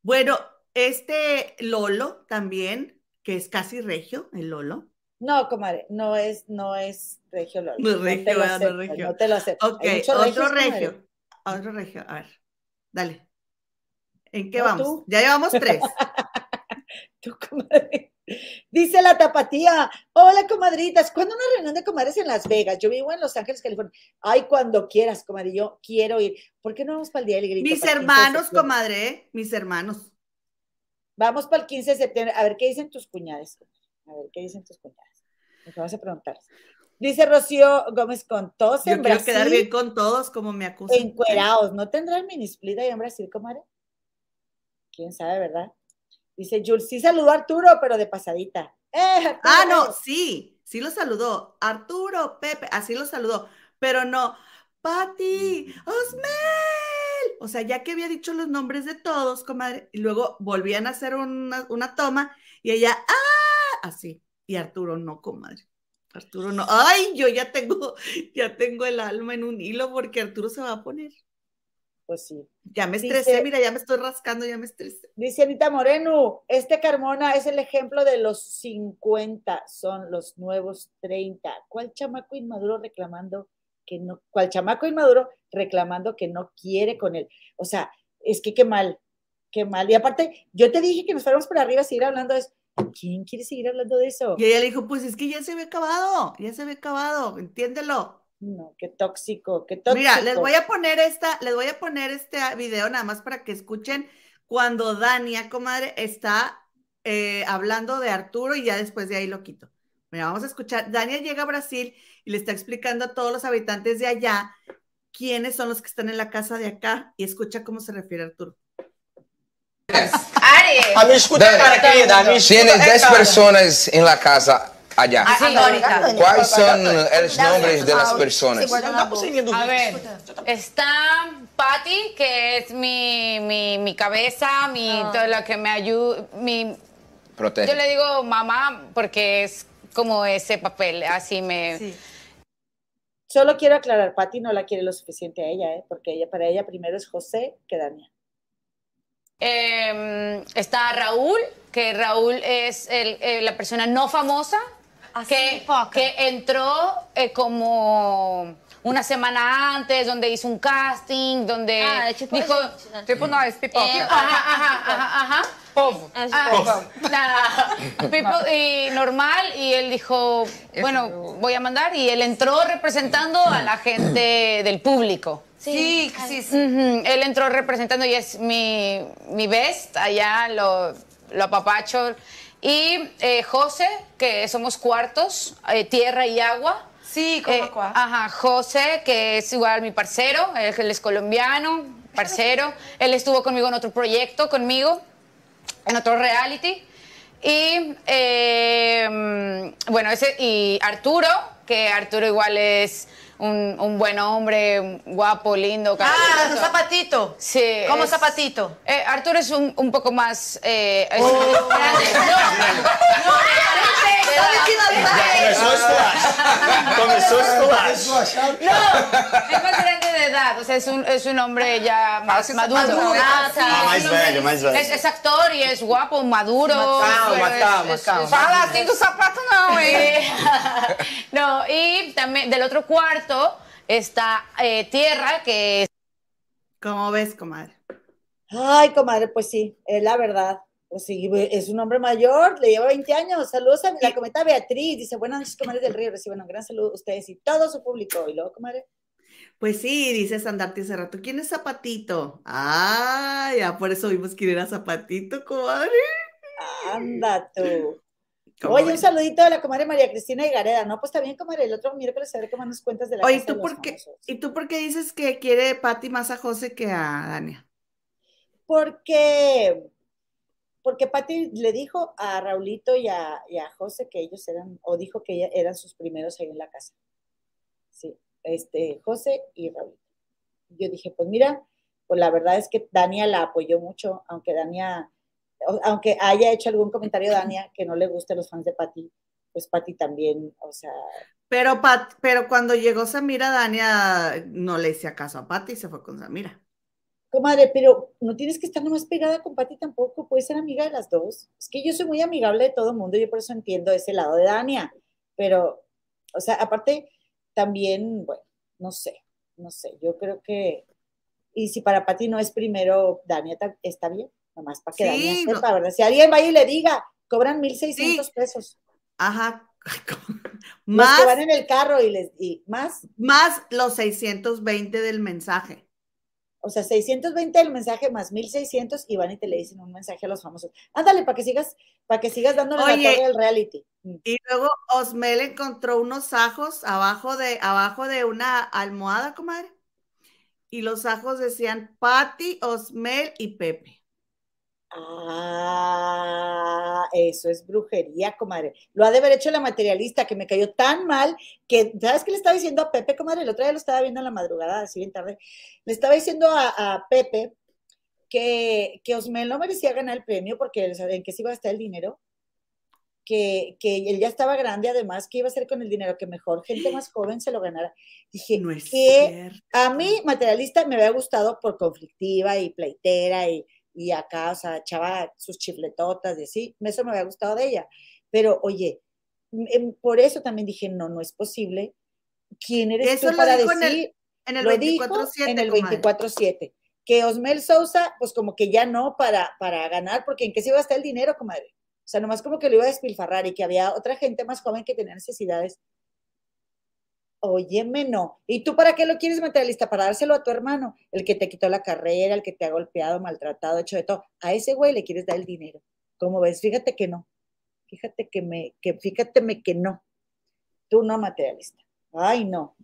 bueno, este Lolo también, que es casi regio, el Lolo.
No, comadre, no es, no es regio Lolo.
No es
te
regio,
lo.
No es
acepto,
regio.
No te lo acepto.
Ok, otro
regios, comadre.
regio. Otro regio. A ver, dale. ¿En qué
No,
vamos?
tú.
Ya llevamos tres.
Tú, comadre. Dice la tapatía, hola comadritas, ¿cuándo una reunión de comadres en Las Vegas? Yo vivo en Los Ángeles, California. Ay, cuando quieras, comadre, yo quiero ir. ¿Por qué no vamos para el día del grito?
Mis
para el 15 de
hermanos, comadre, mis hermanos.
Vamos para el 15 de septiembre. A ver qué dicen tus cuñadas. A ver qué dicen tus cuñadas. Nos vamos a preguntar. Dice Rocío Gómez con
Yo
en Brasil.
quedar bien con todos, como me acusan.
encuerados. ¿No tendrán mini split ahí en Brasil, comadre? ¿Quién sabe, verdad? Dice Jules, sí saludó a Arturo, pero de pasadita. Eh, Arturo,
Ah, no, sí, sí lo saludó. Arturo, Pepe, así lo saludó. Pero no, Pati, Osmel. O sea, ya que había dicho los nombres de todos, comadre, y luego volvían a hacer una, una toma y ella, ¡ah! Así. Y Arturo no, comadre. Arturo no. Ay, yo ya tengo, ya tengo el alma en un hilo porque Arturo se va a poner.
Pues sí.
Ya me
Dice-
estresé, mira, ya me estoy rascando, ya me estresé.
Dice Anita Moreno, este Carmona es el ejemplo de los 50, son los nuevos 30. ¿Cuál chamaco inmaduro reclamando que no, cuál chamaco inmaduro reclamando que no quiere con él? O sea, es que qué mal, qué mal. Y aparte, yo te dije que nos fuéramos para arriba a seguir hablando de eso. ¿Quién quiere seguir hablando de eso?
Y ella le dijo, pues es que ya se ve acabado, ya se ve acabado, entiéndelo.
No, qué tóxico, qué tóxico.
Mira, les voy a poner esta, les voy a poner este video nada más para que escuchen cuando Dania, comadre, está eh, hablando de Arturo y ya después de ahí lo quito. Mira, vamos a escuchar. Dania llega a Brasil y le está explicando a todos los habitantes de allá quiénes son los que están en la casa de acá y escucha cómo se refiere Arturo.
A me escuta,
Dani,
cara, querida. A
Tienes
é,
10
cara.
personas en la casa allá.
sí, Mónica.
¿Cuáles son los nombres de las personas?
A ver, está Patty, que es mi, mi, mi cabeza, mi, todo lo que me ayuda, mi,
Protege.
yo le digo mamá porque es como ese papel, así me...
Solo quiero aclarar, Pati no la quiere lo suficiente a ella, ¿eh? porque ella, para ella primero es José que Dania.
Eh, está Raúl, que Raúl es el- eh, la persona no famosa que, que entró eh, como una semana antes, donde hizo un casting, donde
Ah, tipo
dijo...
Tipo nós, pipoca.
Eh, ajá, ajá, ajá, ajá.
Povo.
Ah, nada, people- y normal, y él dijo, bueno, voy a mandar, y él entró representando a la gente del público.
Sí, sí, sí.
Ujú, Él entró representando y es mi, mi best, allá lo, lo apapacho. Y eh, José, que somos cuartos, eh, tierra y agua.
Sí, como
Eh. Ajá, José, que es igual mi parcero, él, él es colombiano, parcero. Él estuvo conmigo en otro proyecto, conmigo, en otro reality. Y eh, mm, bueno, ese, y Arturo, que Arturo igual es un, un buen hombre, guapo, lindo,
Ah, un zapatito.
Sí.
¿Cómo
es-
zapatito?
eh, Arturo es un, un poco más eh, es-
Oh.
grande. No, no.
Começou a esculacho.
No, es más grande de edad, o sea, es un, es un hombre ya más maduro.
Ah.
Ah,
es un hombre-
velho, mais velho.
Es, es actor y es guapo, maduro.
Calma,
pero es-
calma,
es-
calma.
es-
Fala assim do sapato não, hein?
no, y también del otro cuarto está eh, Tierra, que es
¿Cómo ves, comadre?
Ay, comadre, pues sí, es la verdad. Pues sí, es un hombre mayor, le lleva 20 años. Saludos a la cometa Beatriz. Dice, buenas noches, comadres del río. Reciban un gran saludo a ustedes y todo su público. Y luego, comadre.
Pues sí, dice Sandarte hace rato. ¿Quién es Zapatito? Ah, ya por eso vimos quién era Zapatito, comadre.
Anda tú.
¿Cómo
Oye, un saludito a la comadre María Cristina y Gareda. No, pues bien, comadre. El otro miércoles a ver más nos cuentas de la
Oye,
casa
¿tú por qué. ¿y tú por qué dices que quiere Pati más a José que a Dania?
Porque, porque Pati le dijo a Raulito y a, y a José que ellos eran, o dijo que ella- eran sus primeros ahí en la casa. Sí, este, José y Raulito. Yo dije, pues mira, pues la verdad es que Dania la apoyó mucho, aunque Dania, aunque haya hecho algún comentario Dania que no le guste a los fans de Pati, pues Pati también, o sea,
Pero, Pat, pero cuando llegó Samira, Dania no le hacía caso a Pati y se fue con Samira.
Comadre, pero no tienes que estar nomás pegada con Pati tampoco, puedes ser amiga de las dos. Es que yo soy muy amigable de todo el mundo, yo por eso entiendo ese lado de Dania, pero, o sea, aparte, también, bueno, no sé, no sé, yo creo que, y si para Pati no es primero, Dania está bien, nomás para que
Sí, no-
sepa, ¿verdad? Si alguien vaya y le diga, cobran 1.600 pesos,
Ajá.
los
Más,
que van en el carro y les, y más,
más los 620 del mensaje.
O sea, 620 el mensaje más 1600 y van y te le dicen un mensaje a los famosos. Ándale, para que sigas, para que sigas dándole
Oye.
la torre del reality. Mm.
Y luego Osmel encontró unos ajos abajo de, abajo de una almohada, comadre. Y los ajos decían Patti, Osmel y Pepe.
Ah, eso es brujería, comadre. Lo ha de haber hecho la materialista, que me cayó tan mal que, ¿sabes qué le estaba diciendo a Pepe, comadre? El otro día lo estaba viendo en la madrugada, así bien tarde. Le estaba diciendo a, a Pepe que, que Osmel no merecía ganar el premio porque él sabía en qué se iba a gastar el dinero. Que, que él ya estaba grande, además, ¿qué iba a hacer con el dinero? Que mejor gente más joven se lo ganara. Dije,
No es cierto.
A mí, materialista, me había gustado por conflictiva y pleitera y, y acá, o sea, echaba sus chifletotas y así. Eso me había gustado de ella. Pero, oye, em, por eso también dije, no, no es posible. ¿Quién eres
Eso
tú para
dijo
decir?
En el
lo dijo
24-7,
en el
comadre.
24-7. Que Osmel Sousa, pues como que ya no para, para ganar, porque ¿en qué se iba a gastar el dinero, comadre? O sea, nomás como que lo iba a despilfarrar y que había otra gente más joven que tenía necesidades. Óyeme, no. ¿Y tú para qué lo quieres materialista? Para dárselo a tu hermano, el que te quitó la carrera, el que te ha golpeado, maltratado, hecho de todo. A ese güey le quieres dar el dinero. ¿Cómo ves? Fíjate que no. Fíjate que me, que fíjateme que no. Tú no materialista. Ay, no.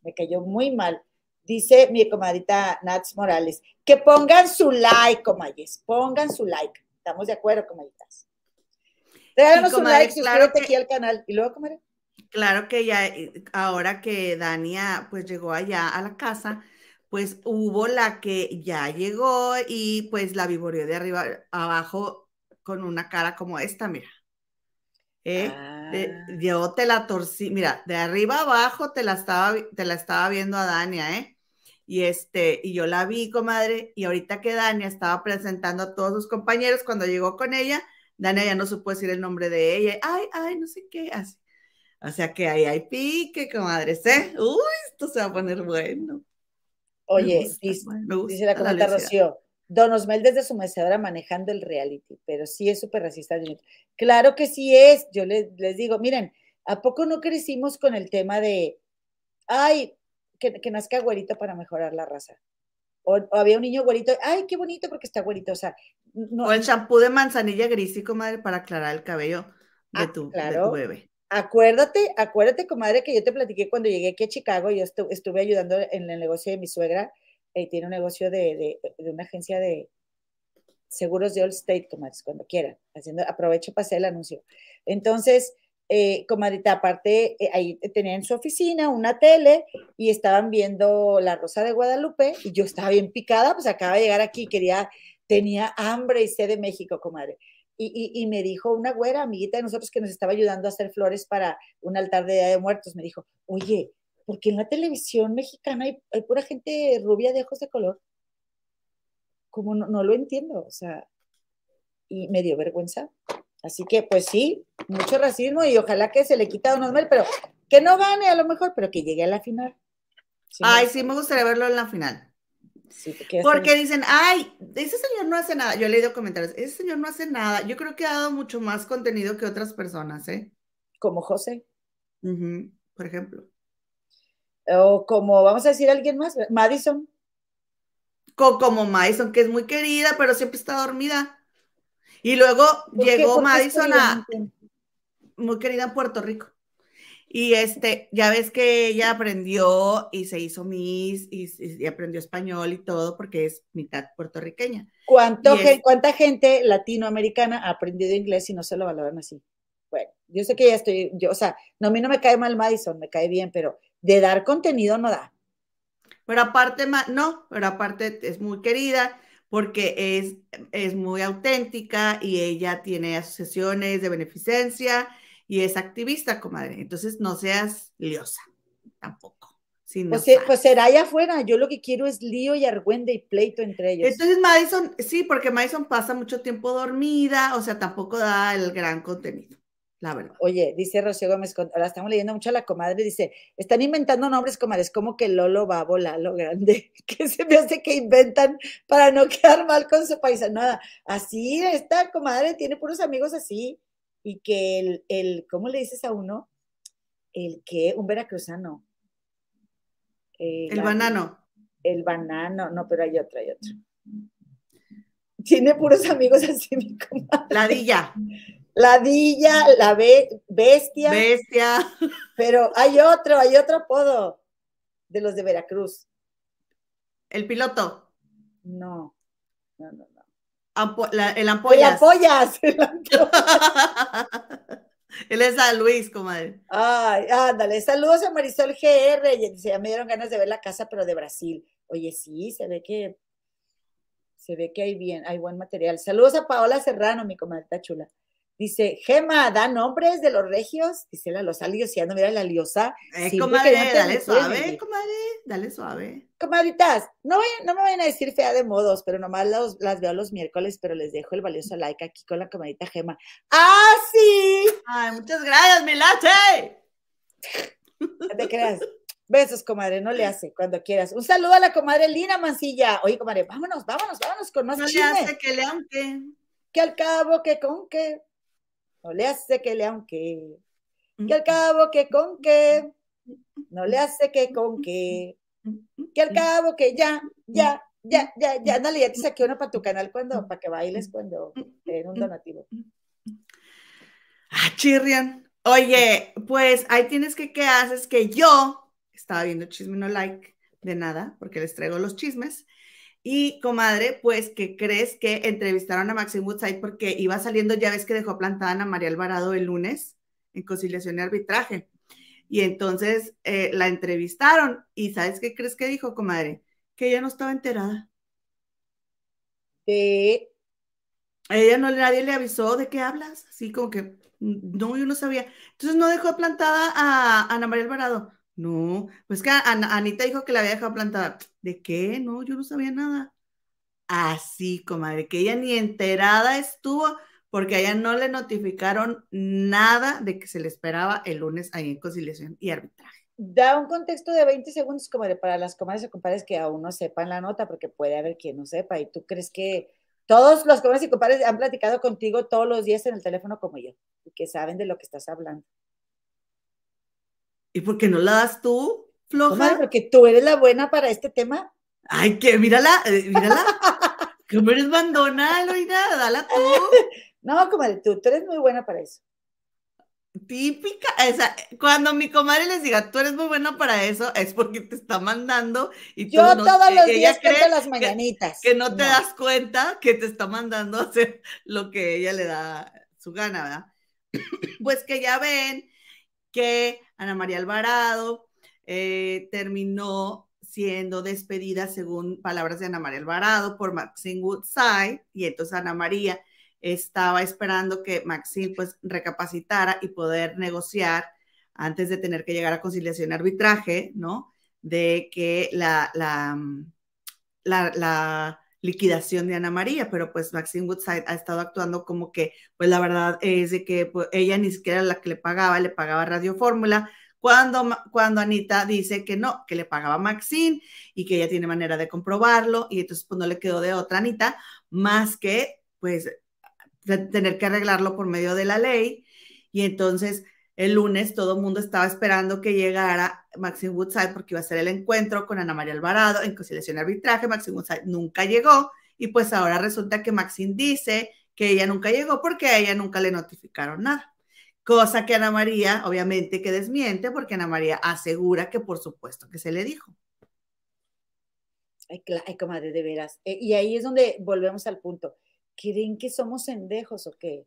Me cayó muy mal. Dice mi comadita Nats Morales, que pongan su like, comadres, pongan su like. Estamos de acuerdo, comaditas. Regálanos un like,
claro
suscríbete
que-
aquí al canal. Y luego, comadre.
Claro que ya, eh, ahora que Dania pues llegó allá a la casa, pues hubo la que ya llegó y pues la vivoreó de arriba abajo con una cara como esta, mira. ¿Eh? De-
Ah.
yo te la torcí, mira, de arriba abajo te la estaba, te la estaba viendo a Dania, ¿eh? Y este, y yo la vi, comadre, y ahorita que Dania estaba presentando a todos sus compañeros, cuando llegó con ella, Dania ya no supo decir el nombre de ella, ay, ay, no sé qué, así. O sea que ahí hay pique, comadres, ¿eh? Uy, esto se va a poner bueno.
Oye,
gusta,
dice,
me gusta
dice la comenta
velocidad.
Rocío, Don Osmel desde su mecedora manejando el reality, pero sí es súper racista. Claro que sí es. Yo les, les digo, miren, ¿a poco no crecimos con el tema de, ay, que, que nazca güerito para mejorar la raza? O, o había un niño güerito, ay, qué bonito porque está güerito. O sea, no,
O el champú de manzanilla gris, sí, comadre, para aclarar el cabello de,
Ah,
tu, de
claro.
tu bebé.
Acuérdate, acuérdate, comadre, que yo te platiqué cuando llegué aquí a Chicago, yo estu- estuve ayudando en el negocio de mi suegra, eh, tiene un negocio de, una agencia de seguros de All State, comadres, cuando quieran, haciendo, aprovecho para hacer el anuncio. Entonces, eh, aparte, eh, ahí tenían en su oficina una tele y estaban viendo La Rosa de Guadalupe y yo estaba bien picada, pues acaba de llegar aquí, quería, tenía hambre y sed de México, comadre. Y, y- y me dijo una güera, amiguita de nosotros, que nos estaba ayudando a hacer flores para un altar de Día de Muertos, me dijo, oye, ¿por qué en la televisión mexicana hay, hay pura gente rubia de ojos de color? Como no, no lo entiendo, o sea, y me dio vergüenza. Así que, pues sí, mucho racismo y ojalá que se le quita a Don Osmel, pero que no gane a lo mejor, pero que llegue a la final. Sí
Ay, sí, me gustaría verlo en la final.
Sí,
Porque dicen, ay, ese señor no hace nada. Yo he leído comentarios, ese señor no hace nada. Yo creo que ha dado mucho más contenido que otras personas, ¿eh?
como José,
Por ejemplo.
o como, vamos a decir alguien más, Madison.
Co- como Madison, que es muy querida, pero siempre está dormida. Y luego llegó
¿Por qué es
Madison a, muy querida en Puerto Rico. Y este, ya ves que ella aprendió y se hizo Miss y, y aprendió español y todo porque es mitad puertorriqueña.
¿Cuánto
es-
¿Cuánta gente latinoamericana ha aprendido inglés y no se lo valoran así? Bueno, yo sé que ya estoy, yo, o sea, no, a mí no me cae mal Madison, me cae bien, pero de dar contenido no da.
Pero aparte, no, pero aparte es muy querida porque es, es muy auténtica y ella tiene asociaciones de beneficencia y es activista, comadre. Entonces no seas liosa, tampoco. Si no
Pues, se-
sabes.
pues será allá afuera, yo lo que quiero es lío y argüende y pleito entre ellos.
Entonces Madison, sí, porque Madison pasa mucho tiempo dormida, o sea, tampoco da el gran contenido, la verdad.
Oye, dice Rocío Gómez, ahora estamos leyendo mucho a la comadre, dice, están inventando nombres, comadres, como que Lolo va a volar lo grande, que se me hace que inventan para no quedar mal con su paisanada. Así, esta comadre tiene puros amigos así, y que el, el ¿cómo le dices a uno? El que, un veracruzano.
El banano.
El banano, no, pero hay otro, hay otro. Tiene puros amigos así, mi comadre.
Ladilla,
La Dilla, la be- bestia.
bestia,
Pero hay otro, hay otro apodo de los de Veracruz.
el piloto,
no, no, no.
Ampo- la- el
El
ampollas.
el apoyas.
Él es a Luis, comadre.
Ay, ándale. Saludos a Marisol GR. Ya me dieron ganas de ver la casa, pero de Brasil. Oye, sí, se ve que se ve que hay bien, hay buen material. Saludos a Paola Serrano, mi comadre chula. Dice, Gema, ¿da nombres de los regios? Dice la losa lioseando, mira la liosa.
Eh, comadre, dale suave, comadre, dale suave.
Comadritas, no, no me vayan a decir fea de modos, pero nomás los- las veo los miércoles, pero les dejo el valioso like aquí con la comadrita Gema. ¡Ah, sí!
Ay, muchas gracias, mi lache.
No te creas. Besos, comadre, no le hace, cuando quieras. Un saludo a la comadre Lina Mancilla. Oye, comadre, vámonos, vámonos, vámonos con más
No le
chisme.
hace que le aunque.
Que al cabo, que con que. No le hace que le aunque, que al cabo que con que, no le hace que con que, que al cabo que ya, ya, ya, ya, ya, dale, ya te saqué una para tu canal cuando, para que bailes cuando te den un donativo.
Ah, Chirrian. Oye, pues ahí tienes que, ¿qué haces? Que yo estaba viendo Chisme No Like de nada, porque les traigo los chismes. Y, comadre, pues, ¿qué crees que entrevistaron a Maxine Woodside porque iba saliendo, ya ves que dejó plantada a Ana María Alvarado el lunes en conciliación y arbitraje. Y entonces eh, la entrevistaron y ¿sabes qué crees que dijo, comadre? Que ella no estaba enterada.
De...
A ella no, nadie le avisó de qué hablas, así como que, no, yo no sabía. Entonces no dejó plantada a Ana María Alvarado. No, pues que Anita dijo que la había dejado plantada. ¿De qué? No, yo no sabía nada. Así, comadre, que ella ni enterada estuvo porque a ella no le notificaron nada de que se le esperaba el lunes ahí en conciliación y arbitraje.
Da un contexto de 20 segundos, comadre, para las comadres y compadres que aún no sepan la nota, porque puede haber quien no sepa. ¿Y tú crees que todos los comadres y compadres han platicado contigo todos los días en el teléfono como yo y que saben de lo que estás hablando?
¿Y por qué no la das tú, floja?
porque tú eres la buena para este tema.
Ay, que mírala, eh, mírala. ¿Cómo eres bandona, Loida? Dala tú.
No, comadre, tú, tú eres muy buena para eso.
Típica, o sea, cuando mi comadre les diga, tú eres muy buena para eso, es porque te está mandando y
tú Yo todos los días canto las mañanitas.
Que, no te das cuenta que te está mandando a hacer lo que ella le da su gana, ¿verdad? Pues que ya ven que Ana María Alvarado eh, terminó siendo despedida, según palabras de Ana María Alvarado, por Maxine Woodside, y entonces Ana María estaba esperando que Maxine pues recapacitara y poder negociar antes de tener que llegar a conciliación y arbitraje, ¿no? De que la, la, la, liquidación de Ana María, pero pues Maxine Woodside ha estado actuando como que, pues la verdad es de que pues, ella ni siquiera la que le pagaba, le pagaba Radio Fórmula, cuando, cuando Anita dice que no, que le pagaba Maxine y que ella tiene manera de comprobarlo, y entonces pues no le quedó de otra Anita más que pues tener que arreglarlo por medio de la ley. Y entonces el lunes todo el mundo estaba esperando que llegara Maxine Woodside porque iba a ser el encuentro con Ana María Alvarado en conciliación y arbitraje. Maxine Woodside nunca llegó y pues ahora resulta que Maxine dice que ella nunca llegó porque a ella nunca le notificaron nada. Cosa que Ana María, obviamente, que desmiente, porque Ana María asegura que por supuesto que se le dijo.
Ay, ay comadre, de veras. Eh, y ahí es donde volvemos al punto. ¿Creen que somos endejos o qué?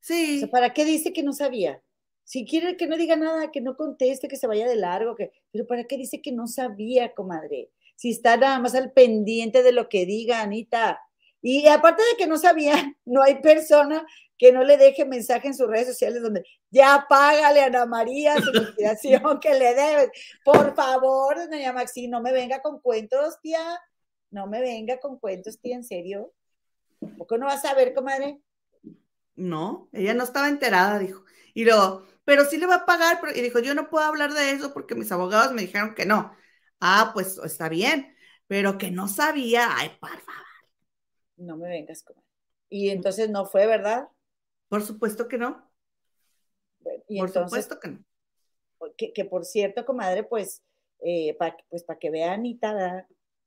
Sí.
¿para qué dice que no sabía? Si quiere que no diga nada, que no conteste, que se vaya de largo, que... pero ¿para qué dice que no sabía, comadre? Si está nada más al pendiente de lo que diga Anita. Y aparte de que no sabía, no hay persona que no le deje mensaje en sus redes sociales donde ya págale a Ana María su liquidación que le debes. Por favor, doña Maxi, no me venga con cuentos, tía. No me venga con cuentos, tía, en serio. ¿Por qué no vas a ver, comadre?
No, ella no estaba enterada, dijo. Y luego, pero sí le va a pagar, y dijo, yo no puedo hablar de eso porque mis abogados me dijeron que no. Ah, pues está bien, pero que no sabía, ay, por favor.
No me vengas, comadre. Y entonces no fue, ¿verdad?
Por supuesto que no.
por supuesto que no. Que, por cierto, comadre, pues, eh, para pues, que vea Anita,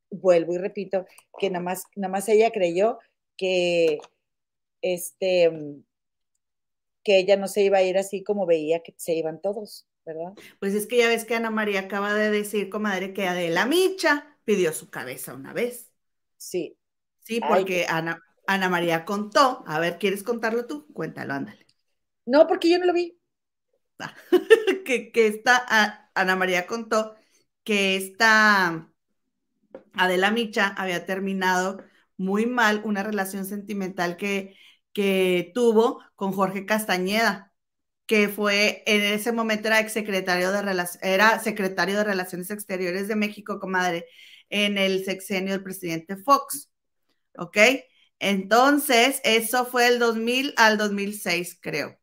vuelvo y repito, que nada más, nada más ella creyó que este que ella no se iba a ir así como veía que se iban todos, ¿verdad?
Pues es que ya ves que Ana María acaba de decir, comadre, que Adela Micha pidió su cabeza una vez.
Sí.
Sí, porque Ana, Ana María contó. A ver, ¿quieres contarlo tú? Cuéntalo, ándale.
No, porque yo no lo vi.
Ah, que, que esta Ana María contó que esta Adela Micha había terminado muy mal una relación sentimental que, que tuvo con Jorge Castañeda, que fue en ese momento era secretario de era secretario de Relaciones Exteriores de México, comadre, en el sexenio del presidente Fox. ¿Ok? Entonces, eso fue el 2000 al 2006, creo.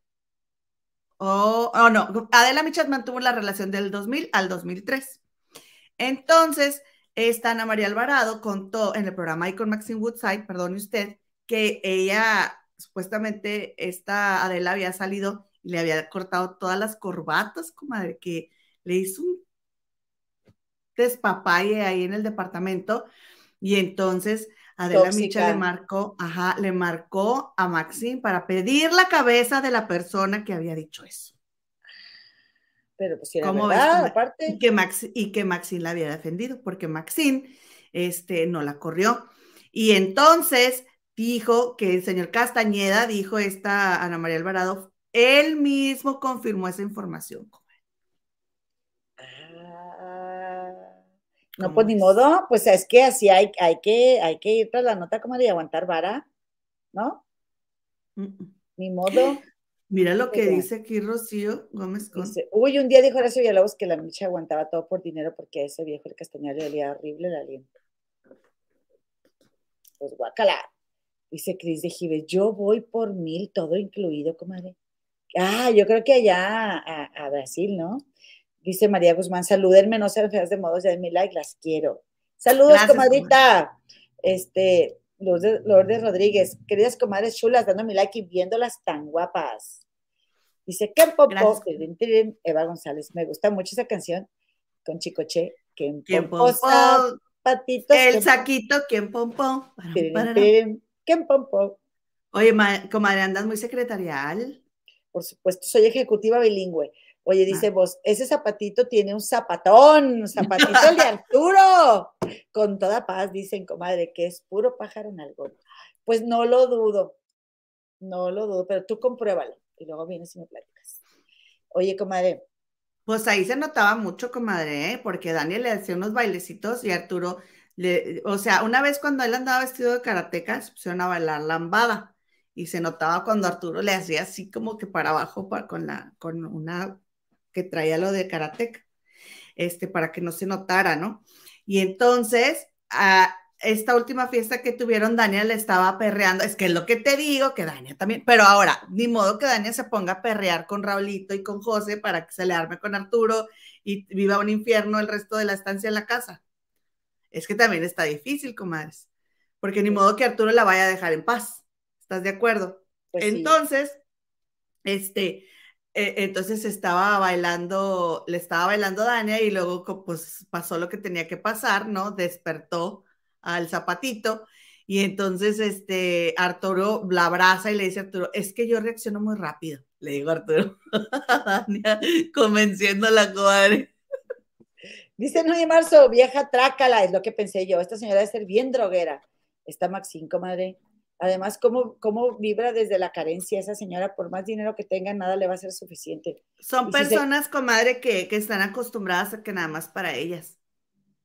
Oh, oh no, Adela Michat mantuvo la relación del 2000 al 2003. Entonces, esta Ana María Alvarado contó en el programa Icon Maxine Woodside, perdone usted, que ella supuestamente esta Adela había salido y le había cortado todas las corbatas, comadre, que le hizo un despapalle ahí en el departamento. Y entonces Adela Micha le marcó, ajá, le marcó a Maxine para pedir la cabeza de la persona que había dicho eso.
Pero pues era verdad, aparte.
Y que, Max, y que Maxine la había defendido, porque Maxine este, no la corrió. Y entonces dijo que el señor Castañeda, dijo esta Ana María Alvarado, él mismo confirmó esa información.
No, pues ni modo, pues es que así hay, hay, que, hay que ir tras la nota como de aguantar vara, ¿no? Ni modo.
Mira lo que dice aquí Rocío Gómez
uy, un día dijo Horacio Villalobos que la Micha aguantaba todo por dinero porque a ese viejo el castañar le olía horrible el aliento. Pues guacala. Dice Cris de Gives, yo voy por mil, todo incluido, comadre. Ah, yo creo que allá a, a Brasil, ¿no? Dice María Guzmán, salúdenme, no sean feas de modos, ya den mi like, las quiero. Saludos, comadrita. Este, Lourdes, Rodríguez, queridas comadres chulas, dando mi like y viéndolas tan guapas. Dice, ¿qué popo? Eva González, me gusta mucho esa canción con Chicoche. ¿Quién
pompo? Patitos. El saquito, ¿quién pompo?
¿Quién pompo?
Oye, comadre, andas muy secretarial.
Por supuesto, soy ejecutiva bilingüe. Oye, dice vos, ese zapatito tiene un zapatón, zapatito de Arturo. Con toda paz, dicen, comadre, que es puro pájaro en algo. Pues no lo dudo, no lo dudo, pero tú compruébalo y luego vienes y me platicas. Oye, comadre.
Pues ahí se notaba mucho, comadre, ¿eh? porque Daniel le hacía unos bailecitos y Arturo, o sea, una vez cuando él andaba vestido de karateca, se pusieron a bailar lambada y se notaba cuando Arturo le hacía así como que para abajo con, la, con una que traía lo de Karateka, este, para que no se notara, ¿no? Y entonces, a esta última fiesta que tuvieron, Daniel le estaba perreando, es que es lo que te digo, que Dania también, pero ahora, ni modo que Dania se ponga a perrear con Raulito y con José para que se le arme con Arturo y viva un infierno el resto de la estancia en la casa. Es que también está difícil, comadres, porque ni modo que Arturo la vaya a dejar en paz. ¿Estás de acuerdo? Pues entonces, este, eh, entonces estaba bailando, le estaba bailando Dania y luego pues pasó lo que tenía que pasar, ¿no? Despertó al zapatito y entonces este Arturo la abraza y le dice a Arturo, es que yo reacciono muy rápido, le digo a Arturo, Dania, convenciendo a la comadre.
Dice Noé Marzo, vieja trácala, es lo que pensé yo, esta señora debe ser bien droguera. Está Maxine, comadre. Además, ¿cómo, ¿cómo vibra desde la carencia esa señora? Por más dinero que tenga, nada le va a ser suficiente.
Son personas, comadre, que, están acostumbradas a que nada más para ellas.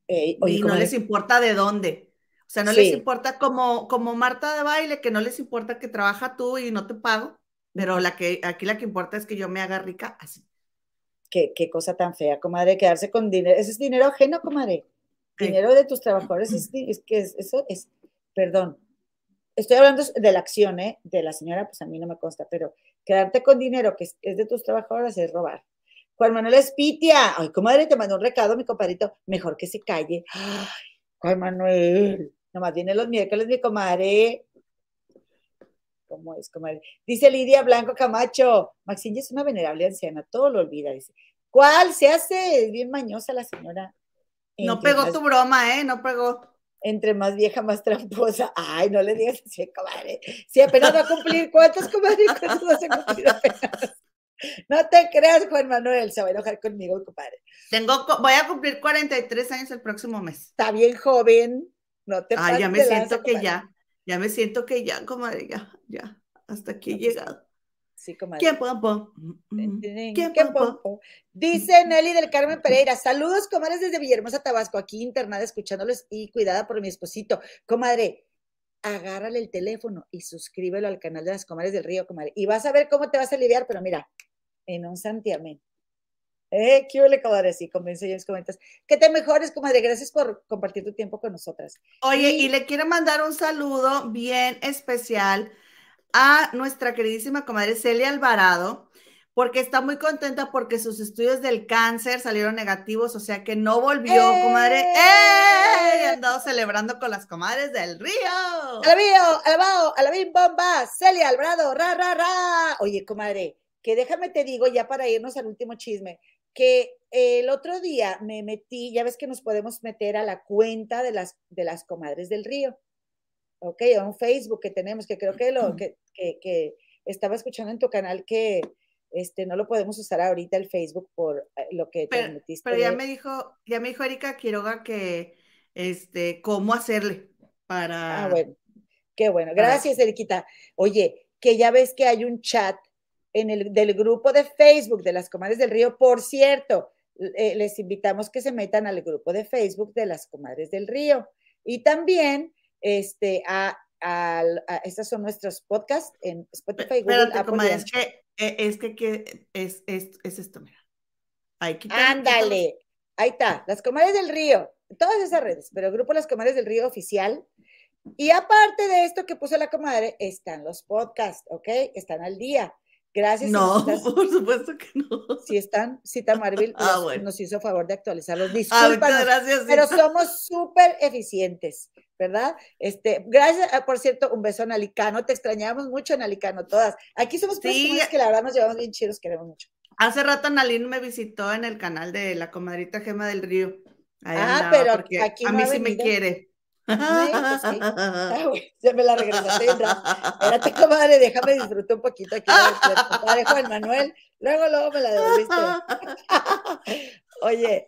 y no les importa de dónde. O sea, no les importa como, como Marta de baile, que no les importa que trabaja tú y no te pago, pero la que, aquí la que importa es que yo me haga rica así.
Qué, qué cosa tan fea, comadre, quedarse con dinero. Ese es dinero ajeno, comadre. Dinero de tus trabajadores es, es que eso es, perdón, estoy hablando de la acción, ¿eh? De la señora, pues a mí no me consta, pero quedarte con dinero que es, de tus trabajadores es robar. Juan Manuel Espitia, ay, comadre, te mandó un recado, mi compadrito, mejor que se calle. Ay, Juan Manuel, nomás viene los miércoles, mi comadre. ¿Cómo es, comadre? Dice Lidia Blanco Camacho, Maxine es una venerable anciana, todo lo olvida, dice. ¿Cuál? Se hace bien mañosa la señora.
No pegó tu broma, ¿eh? No pegó
entre más vieja, más tramposa. Ay, no le digas así, comadre. Si apenas va a cumplir, ¿cuántos, comadre? ¿Cuántos vas a cumplir apenas? No te creas, Juan Manuel, se va a enojar conmigo, compadre.
Tengo, voy a cumplir 43 años el próximo mes.
Está bien joven, no te
Ay, ya me siento que ya, ya me siento que ya, comadre, ya, ya, hasta aquí he llegado.
Sí, comadre.
¿Quién pompo?
¿Quién pompo? Dice Nelly del Carmen Pereira. Saludos, comadres, desde Villahermosa, Tabasco. Aquí internada escuchándoles y cuidada por mi esposito. Comadre, agárrale el teléfono y suscríbelo al canal de las comadres del río, comadre. Y vas a ver cómo te vas a aliviar, pero mira, en un santiamén. Eh, qué huele, comadre, sí, convence los comentas. Que te mejores, comadre. Gracias por compartir tu tiempo con nosotras.
Oye, y le quiero mandar un saludo bien especial a nuestra queridísima comadre Celia Alvarado, porque está muy contenta porque sus estudios del cáncer salieron negativos, o sea que no volvió,
¡Eh!
comadre. ¡Eh! Y andado celebrando con las comadres del río.
Alabío, alabao, alabín bomba, Celia Alvarado, ra, ra, ra. Oye, comadre, que déjame te digo, ya para irnos al último chisme, que el otro día me metí, ya ves que nos podemos meter a la cuenta de las, de las comadres del río. Ok, a un Facebook que tenemos, que creo que lo que, que, que estaba escuchando en tu canal que este no lo podemos usar ahorita el Facebook por eh, lo que te
Pero,
metiste.
pero ya me dijo, ya me dijo Erika Quiroga que, este, cómo hacerle para.
Ah, bueno, qué bueno. Gracias, Eriquita. Oye, que ya ves que hay un chat en el del grupo de Facebook de las Comadres del Río. Por cierto, eh, les invitamos que se metan al grupo de Facebook de las Comadres del Río. Y también, este, a, a- estos son nuestros podcasts en Spotify, Google,
Espérate,
Apple
comadre, es
Anchor.
que, eh, es que, que- es, es, es esto, mira. Ahí.
Ándale, ahí está, las Comadres del Río, todas esas redes, pero el grupo Las Comadres del Río oficial. Y aparte de esto que puso la comadre, están los podcasts, ¿ok? Están al día. Gracias.
No,
estás-
por supuesto que no.
si están, Cita Marvel
Ah,
nos,
bueno.
nos hizo favor de actualizarlos.
Ah,
Discúlpanos,
muchas gracias.
pero
Cita.
somos súper eficientes, ¿verdad? Este, gracias, ah, por cierto, un beso a Nalicano, te extrañamos mucho en Nalicano, todas. Aquí somos
Sí.
que la verdad nos llevamos bien chidos, queremos mucho.
Hace rato Nalín me visitó en el canal de la comadrita Gema del Río. Ahí
Ah, pero
porque
aquí
a mí sí me quiere.
Pues sí. Ah, ya me la regresaste. Espérate, comadre, déjame disfrutar un poquito aquí compadre Juan Manuel. Luego, luego me la devolviste. Oye.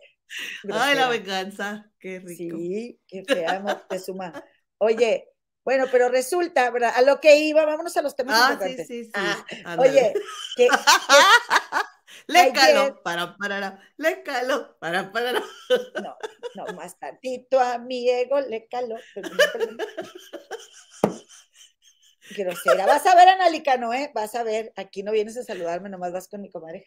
Ay, la venganza. Qué rico.
Sí, qué amor, te suma. Oye, bueno, pero resulta, ¿verdad? A lo que iba, vámonos a los temas
Ah, sí,
importantes.
sí, sí.
Ah,
ándale.
oye, que,
le
ayer-
caló, para, para, le caló, para, para.
no, no, más tantito a mi ego le. Grosera. Vas a ver, Analicano, ¿eh? Vas a ver. Aquí no vienes a saludarme, nomás vas con mi comadre.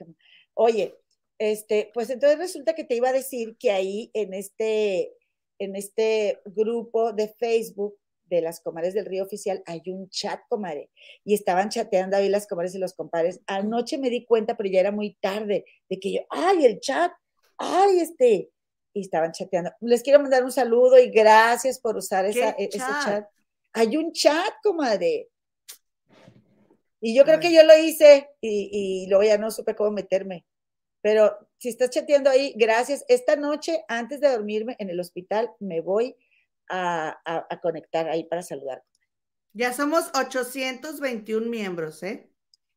Oye, este, pues entonces resulta que te iba a decir que ahí en este, en este grupo de Facebook de las comadres del río oficial hay un chat, comadre, y estaban chateando ahí las comadres y los compadres. Anoche me di cuenta, pero ya era muy tarde, de que yo, ay, el chat, ay, este, y estaban chateando. Les quiero mandar un saludo y gracias por usar esa,
¿Qué
e- ese
chat?
chat. Hay un chat, comadre. Y yo creo que yo lo hice y, y luego ya no supe cómo meterme. Pero si estás chateando ahí, gracias. Esta noche, antes de dormirme en el hospital, me voy a, a- a conectar ahí para saludar.
Ya somos 821 miembros, ¿eh?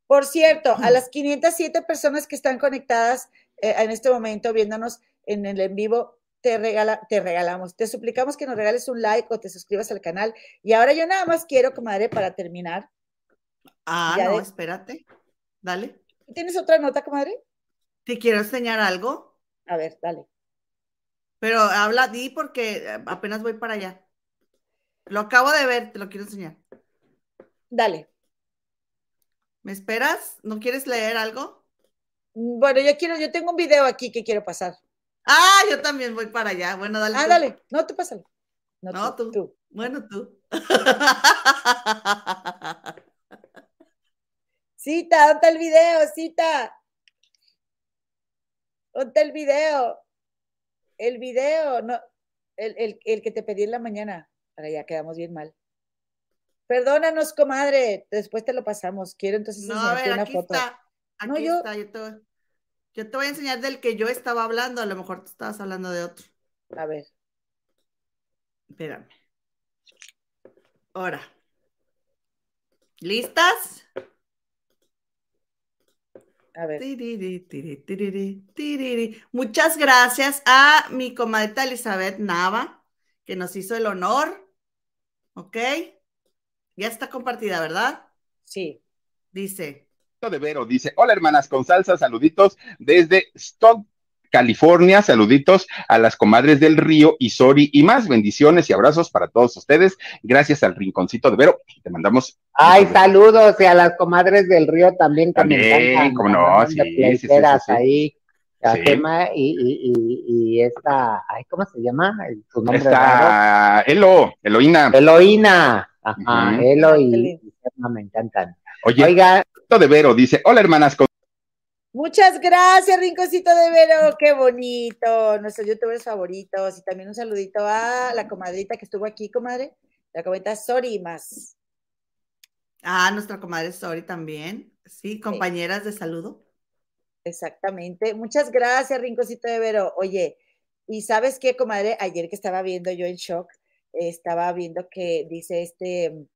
Por cierto, a las 507 personas que están conectadas eh, en este momento viéndonos en el en vivo, te, regala, te regalamos, te suplicamos que nos regales un like o te suscribas al canal. Y ahora yo nada más quiero, comadre, para terminar.
Ah,
Ya
no,
de-
espérate. Dale.
¿Tienes otra nota, comadre?
¿Te quiero enseñar algo?
A ver, dale.
Pero habla, di porque eh, apenas voy para allá. Lo acabo de ver, te lo quiero enseñar.
Dale.
¿Me esperas? ¿No quieres leer algo?
Bueno, yo quiero, yo tengo un video aquí que quiero pasar.
Ah, yo también voy para allá. Bueno, dale.
Ah,
tú.
dale. No, tú pásalo. No,
No,
tú,
tú.
tú.
Bueno, tú.
Cita, ¿dónde está el video? Cita. ¿Dónde está el video? El video, no, el, el- el que te pedí en la mañana. Ahora ya quedamos bien mal. Perdónanos, comadre. Después te lo pasamos. Quiero entonces
No, a ver,
una
aquí
foto.
está. Aquí
No, yo-
está. Yo te, voy- yo te voy a enseñar del que yo estaba hablando. A lo mejor tú estabas hablando de otro.
A ver.
Espérame. Ahora. ¿Listas?
A ver.
Tiriri, tiri, tiriri, tiriri. Muchas gracias a mi comadita Elizabeth Nava, que nos hizo el honor. ¿Ok? Ya está compartida, ¿verdad?
Sí.
Dice.
de Vero dice, hola hermanas con salsa, saluditos desde Stock, California, saluditos a las comadres del río Isori y más bendiciones y abrazos para todos ustedes. Gracias al rinconcito de Vero. Te mandamos.
Ay, saludos y a las comadres del río también
También, cómo no, sí, sí, sí, sí, sí.
ahí. La
Sí.
Gema y, y, y, y esta, ay, ¿cómo se llama? Su nombre.
Está Elo, Eloína.
Eloína. Ajá,
Ujú.
Elo
Qué
y, y me encantan.
Oye,
Oiga,
de Vero dice, hola hermanas con
Muchas gracias, Rinconcito de Vero. Qué bonito. Nuestros youtubers favoritos. Y también un saludito a la comadrita que estuvo aquí, comadre. La comadrita Sori más.
Ah, nuestra comadre Sori también. Sí, compañeras de saludo.
Exactamente. Muchas gracias, Rinconcito de Vero. Oye, y sabes qué, comadre, ayer que estaba viendo yo en shock, estaba viendo que dice este mm,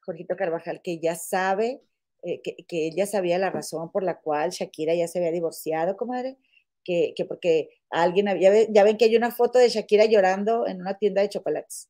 Jorgito Carvajal que ya sabe, eh, que, ya sabía la razón por la cual Shakira ya se había divorciado, comadre, que, que porque alguien había, ya, ve- ya ven que hay una foto de Shakira llorando en una tienda de chocolates.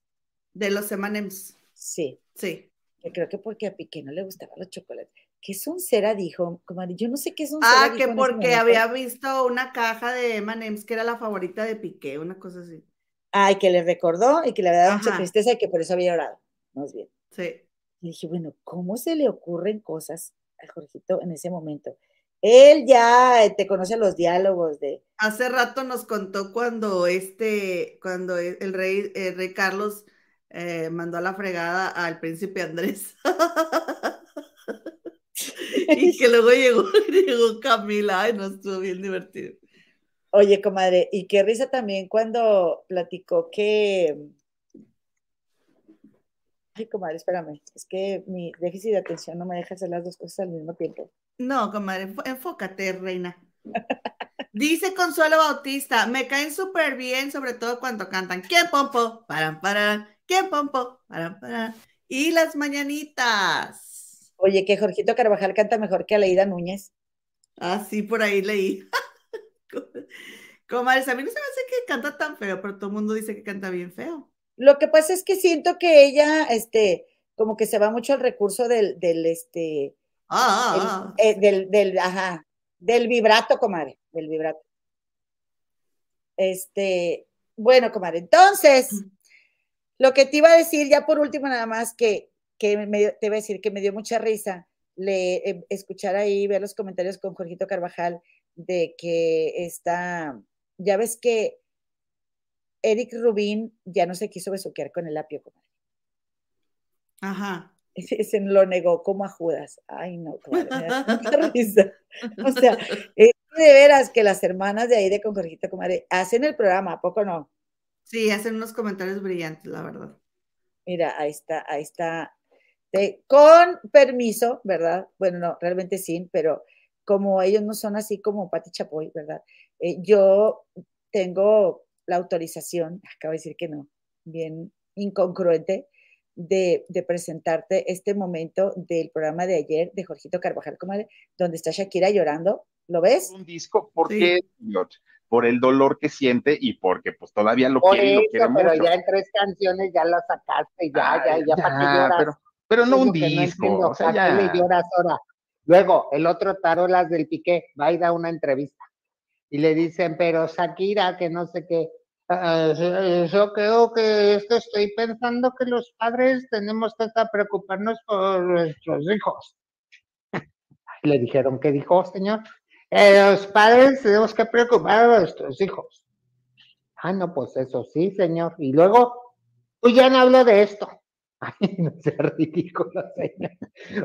De los M&M's.
Sí.
Sí.
Que creo que porque a Piqué no le gustaban los chocolates. ¿Qué cera dijo, comadre? Yo no sé qué es un
Ah, que porque había visto una caja de M&M's que era la favorita de Piqué, una cosa así.
Ay, que le recordó y que le había dado mucha tristeza y que por eso había llorado. Más bien.
Sí.
Y dije, bueno, ¿cómo se le ocurren cosas a Jorgito en ese momento? Él ya eh, te conoce los diálogos de.
Hace rato nos contó cuando este, cuando e- el rey, el rey Carlos eh, mandó a la fregada al príncipe Andrés. y que luego llegó, llegó Camila, ay, no estuvo bien divertido.
Oye, comadre, y qué risa también cuando platicó que. Ay, comadre, espérame, es que mi déficit de atención no me deja hacer las dos cosas al mismo tiempo.
No, comadre, enfócate, reina. Dice Consuelo Bautista, me caen súper bien, sobre todo cuando cantan ¿Quién pompo? Paran, paran, ¿quién pompo? Paran, paran. Y las mañanitas.
Oye, que Jorgito Carvajal canta mejor que Aleida Núñez.
Ah, sí, por ahí leí. Comadres, a mí no se me hace que canta tan feo, pero todo el mundo dice que canta bien feo.
Lo que pasa es que siento que ella, este, como que se va mucho al recurso del, del, este,
Ah,
el- eh, del, del, ajá, del vibrato, comadre, del vibrato. Este, bueno, comadre, entonces, lo que te iba a decir, ya por último, nada más que, que me te iba a decir que me dio mucha risa le, eh, escuchar ahí, ver los comentarios con Jorgito Carvajal de que está, ya ves que Eric Rubín ya no se quiso besuquear con el apio, comadre.
Ajá.
Ese, ese lo negó como a Judas. Ay, no, comadre, me da tanta risa. O sea, es de veras que las hermanas de ahí de con Jorgito, comadre, hacen el programa, ¿a poco no?
Sí, hacen unos comentarios brillantes, la verdad.
Mira, ahí está, ahí está. De- con permiso, ¿verdad? Bueno, no, realmente sí, pero como ellos no son así como Pati Chapoy, ¿verdad? Eh, yo tengo la autorización, acabo de decir que no, bien incongruente, de, de presentarte este momento del programa de ayer de Jorgito Carvajal, comadre, donde está Shakira llorando. ¿Lo ves?
Un disco, ¿por qué, señor? Por el dolor que siente y porque pues todavía lo
Por
quiere y lo quiere
pero
mucho.
ya en tres canciones ya la sacaste, ya,
Ay,
ya, ya, ¿para qué
ya,
lloras?
pero- pero no
Es
un
lo que
disco, o sea,
¿para
ya.
le lloras ahora? Luego, el otro tarolas del Piqué va y da una entrevista y le dicen, pero Shakira, que no sé qué. "Ah, yo creo que es que estoy pensando que los padres tenemos que estar preocuparnos por nuestros hijos. Le dijeron, ¿qué dijo, señor? "Eh, los padres tenemos que preocupar a nuestros hijos. Ah, no, pues eso sí, señor. Y luego, pues ya no hablo de esto. Ay, no sea ridículo, señor.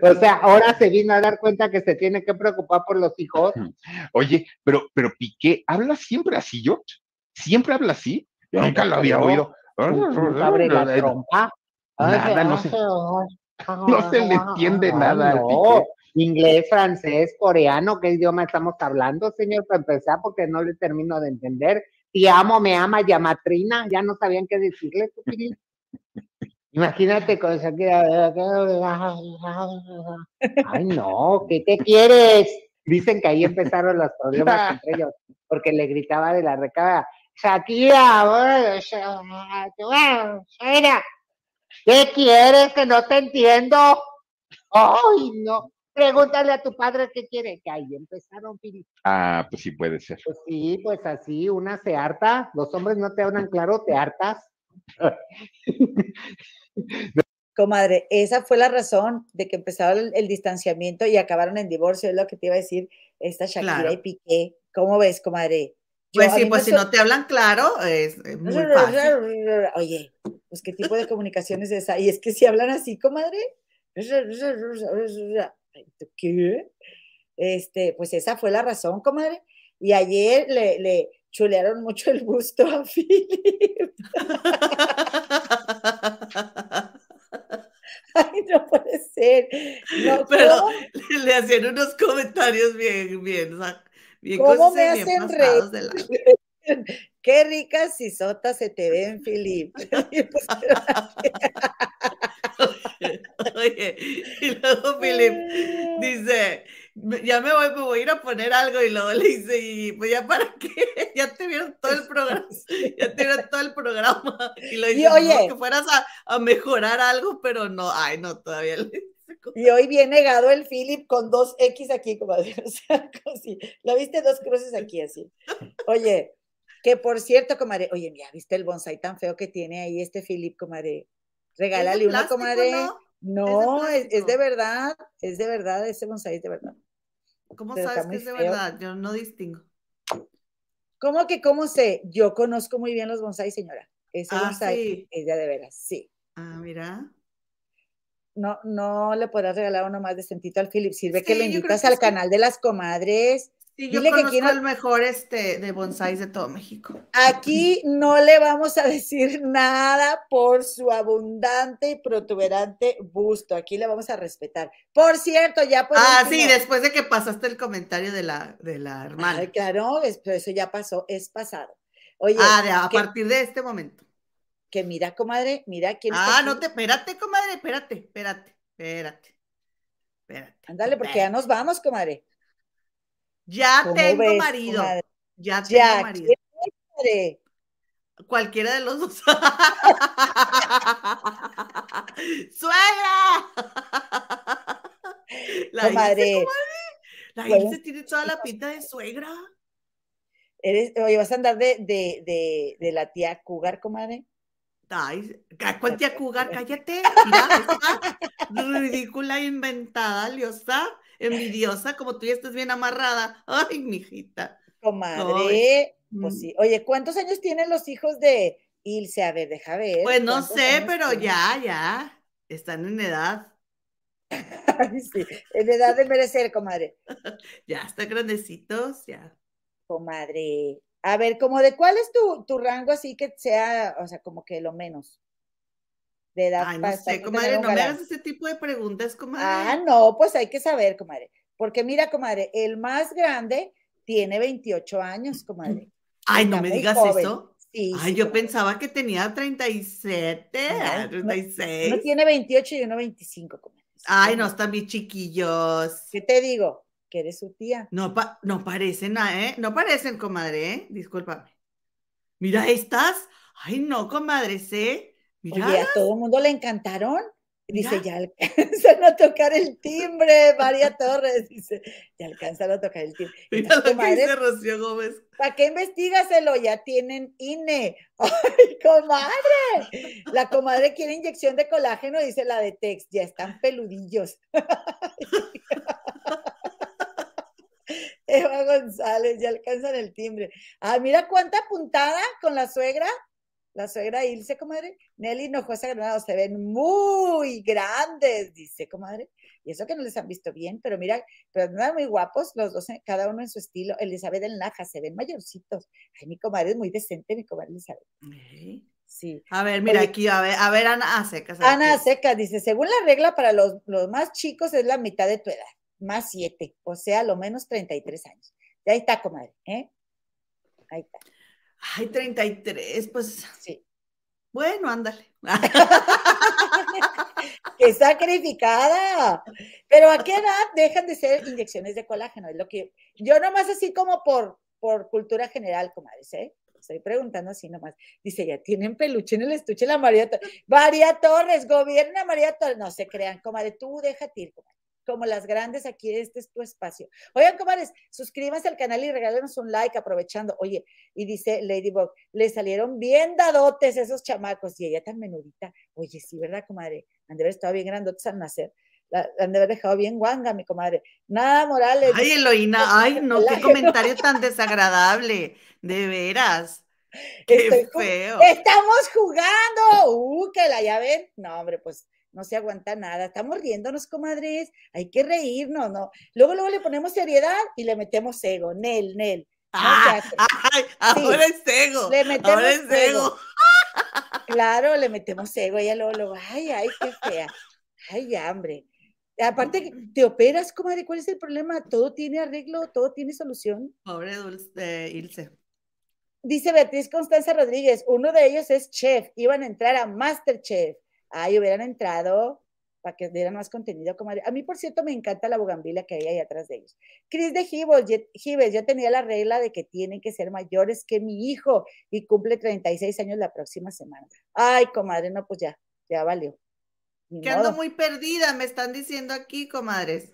O sea, ahora se vino a dar cuenta que se tiene que preocupar por los hijos.
Oye, pero, pero Piqué, ¿habla siempre así, George? ¿Siempre habla así? Yo nunca lo había oído.
nunca abre la trompa.
Nada, no se, no se le entiende nada al
no.
Piqué.
Inglés, francés, coreano, ¿qué idioma estamos hablando, señor? Para empezar, porque no le termino de entender. Te amo, me ama, llamatrina, ya no sabían qué decirle, tú, Pili. Imagínate con Shakira. Ay, no, ¿qué te quieres? Dicen que ahí empezaron los problemas entre ellos, porque le gritaba de la recada, Shakira, Shakira, ¿qué quieres? Que no te entiendo. Ay, no. Pregúntale a tu padre qué quiere. Que ahí empezaron, Pili.
Ah, pues sí puede ser.
Pues sí, pues así, una se harta. Los hombres no te hablan claro, te hartas.
Comadre, esa fue la razón de que empezaba el, el distanciamiento y acabaron en divorcio, es lo que te iba a decir esta Shakira
Claro.
y Piqué. ¿Cómo ves, comadre? Yo-
Pues sí, pues si no te hablan claro, es, es muy fácil.
Oye, pues qué tipo de comunicación es esa. Y es que si hablan así, comadre. Ay, ¿tú ¿Qué? Este, pues esa fue la razón, comadre. Y ayer le, le chulearon mucho el busto a Philip. Ay, no puede ser. No,
Pero le, le hacían unos comentarios bien, bien, bien
¿Cómo me hacen reír? Qué ricas sisotas se te ven, pusieron así.
Oye, y luego Philip dice, "Me- ya me voy, me voy a ir a poner algo y luego le dice, y pues ya para qué, ya te vieron todo el programa, ya te vieron todo el programa. Y lo
Y
dice, "No,
oye-
que fueras a, a mejorar algo, pero no, ay, no, todavía le como-
Y hoy bien negado el Philip con dos X aquí, comadre. O sea, como si, ¿lo viste? Dos cruces aquí así. Oye, que por cierto, comadre, oye, mira, ¿viste el bonsai tan feo que tiene ahí este Philip, comadre? Regálale una, comadre.
¿no?
No, es, es de verdad, es de verdad, ese bonsai es de verdad.
¿Cómo
Pero
sabes que es de
feo.
verdad? Yo no distingo.
¿Cómo que cómo sé? Yo conozco muy bien los bonsai, señora. Ese
Ah,
bonsai
sí.
es de, de veras, sí.
Ah, mira.
No, no le podrás regalar uno más decentito al Philip. Sirve que
Sí, creo
invitas
que
al canal de las comadres.
Sí, yo
Dile que
conozco
quiero-
el mejor este de bonsais de todo México.
Aquí no le vamos a decir nada por su abundante y protuberante busto. Aquí le vamos a respetar. Por cierto, ya por
Ah, sí, después de que pasaste el comentario de la, de la hermana.
Ay, claro, eso ya pasó, es pasado. Oye,
ah, de- a
que,
partir de este momento.
que mira, comadre, mira quién
Ah, no te, espérate, comadre, espérate, espérate, espérate, espérate.
Ándale, porque ya nos vamos, comadre.
Ya
¿Cómo
tengo
ves,
marido. Ya tengo
Ya,
marido. Cualquiera de los dos. ¡Suegra! La
comadre.
La Ilse tiene toda la pinta de suegra.
Eres, oye, vas a andar de, de, de, de la tía Cougar, comadre.
Ay, ¿cuál tía Cougar? Cállate. Mira, ridícula, inventada, liosa, envidiosa, como tú ya estás bien amarrada. Ay, mijita.
Comadre, pues
mm.
sí. Oye, ¿cuántos años tienen los hijos de Ilse? A ver, deja ver.
Pues no
¿cuántos
sé, pero
tienen?
ya, ya. Están en edad.
Sí, en edad de merecer, comadre.
Ya están grandecitos, ya.
Comadre. A ver, como de cuál es tu, tu rango así que sea, o sea, como que lo menos de edad
Ay, no sé, comadre, no me hagas ese tipo de preguntas, comadre.
Ah, no, pues hay que saber, comadre. Porque mira, comadre, el más grande tiene 28 años, comadre.
Ay, no me digas
joven.
eso.
Sí,
Ay,
sí,
yo
comadre.
pensaba que tenía 37,
Ay, no,
36.
Uno tiene 28 y uno 25, comadre.
Ay, no, están bien chiquillos.
¿Qué te digo? Que eres su tía.
No, pa- no parecen, ah, ¿eh? No parecen, comadre, ¿eh? Discúlpame. Mira estas. Ay, no, comadre, ¿eh? Mira.
Oye, a todo el mundo le encantaron. Dice,
Mira.
ya alcanzan a tocar el timbre, María Torres. Dice, ya alcanzan a tocar el timbre.
Mira lo que dice Rocío Gómez.
¿Para qué investigaselo? Ya tienen INE. ¡Ay, comadre! La comadre quiere inyección de colágeno, dice la de Tex. Ya están peludillos. Eva González, ya alcanzan el timbre. Ah, mira cuánta puntada con la suegra. La suegra Ilse, comadre. Nelly Hinojosa Granado, se ven muy grandes, dice, comadre. Y eso que no les han visto bien, pero mira, pero andan muy guapos, los dos, en- cada uno en su estilo. Elizabeth en Laja, se ven mayorcitos. Ay, mi comadre es muy decente, mi comadre Elizabeth. Sí.
A ver, mira
Oye.
aquí, a ver, a ver, Ana a secas. a ver
Ana Seca dice, según la regla para los, los más chicos es la mitad de tu edad, más siete, o sea, lo menos 33 años. Y ahí está, comadre, ¿eh? Ahí está,
Ay, 33, pues,
sí.
bueno, ándale.
¡Qué sacrificada! Pero ¿a qué edad dejan de ser inyecciones de colágeno? Es lo que yo nomás así como por, por cultura general, comadres, ¿eh? Estoy preguntando así nomás. Dice, ya tienen peluche en el estuche la María Torres. María Torres, gobierna María Torres. No se crean, comadre, tú déjate ir, comadre. Como las grandes, aquí este es tu espacio. Oigan, comadres, suscríbanse al canal y regálenos un like aprovechando. Oye, y dice Ladybug, le salieron bien dadotes esos chamacos y ella tan menudita. Oye, sí, ¿verdad, comadre? Han de haber estado bien grandotes al nacer. La, han de haber dejado bien guanga, mi comadre. Nada, Morales.
Ay, Eloína, ay, no, qué comentario tan desagradable, de veras. Qué
Estoy
feo.
¡Estamos jugando! ¡Uh, que la ven! No, hombre, pues no se aguanta nada. Estamos riéndonos, comadres, hay que reírnos, ¿no? Luego, luego le ponemos seriedad y le metemos ego, Nel, Nel.
Ah, ay, ahora es ego.
Le metemos
ahora es ego.
Claro, le metemos ego, ella luego, luego, ay, ay, qué fea. Ay, ya, hombre. Aparte, que te operas, comadre, ¿cuál es el problema? Todo tiene arreglo, todo tiene solución.
Pobre Dulce, eh, Ilse.
Dice Beatriz Constanza Rodríguez, uno de ellos es chef, iban a entrar a Masterchef. Ay, hubieran entrado para que dieran más contenido. comadre. A mí, por cierto, me encanta la bugambila que hay ahí atrás de ellos. Cris de Gibbs, yo tenía la regla de que tienen que ser mayores que mi hijo y cumple 36 años la próxima semana. Ay, comadre, no, pues ya, ya valió. Ni
Que ando muy perdida, me están diciendo aquí, comadres.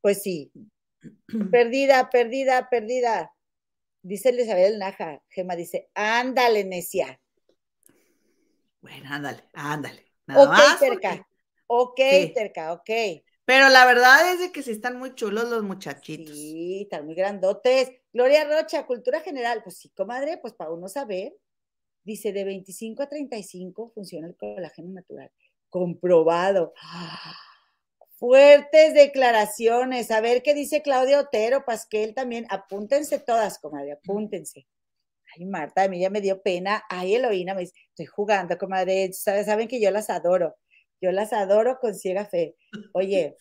Pues sí. Perdida, perdida, perdida. Dice Elizabeth Naja. Gema dice, ándale, necia.
Bueno, ándale, ándale. Nada
ok,
más
terca.
porque-
Ok,
Sí.
terca, ok.
Pero la verdad es de que sí están muy chulos los muchachitos.
Sí, están muy grandotes. Gloria Rocha, cultura general. Pues sí, comadre, pues para uno saber. Dice, de 25 a 35 funciona el colágeno natural. Comprobado. Fuertes declaraciones. A ver qué dice Claudia Otero, Pasquel también. Apúntense todas, comadre, apúntense. Ay, Marta, a mí ya me dio pena. Ay, Eloína, me dice, estoy jugando, comadre. Saben saben que yo las adoro. Yo las adoro con ciega fe. Oye,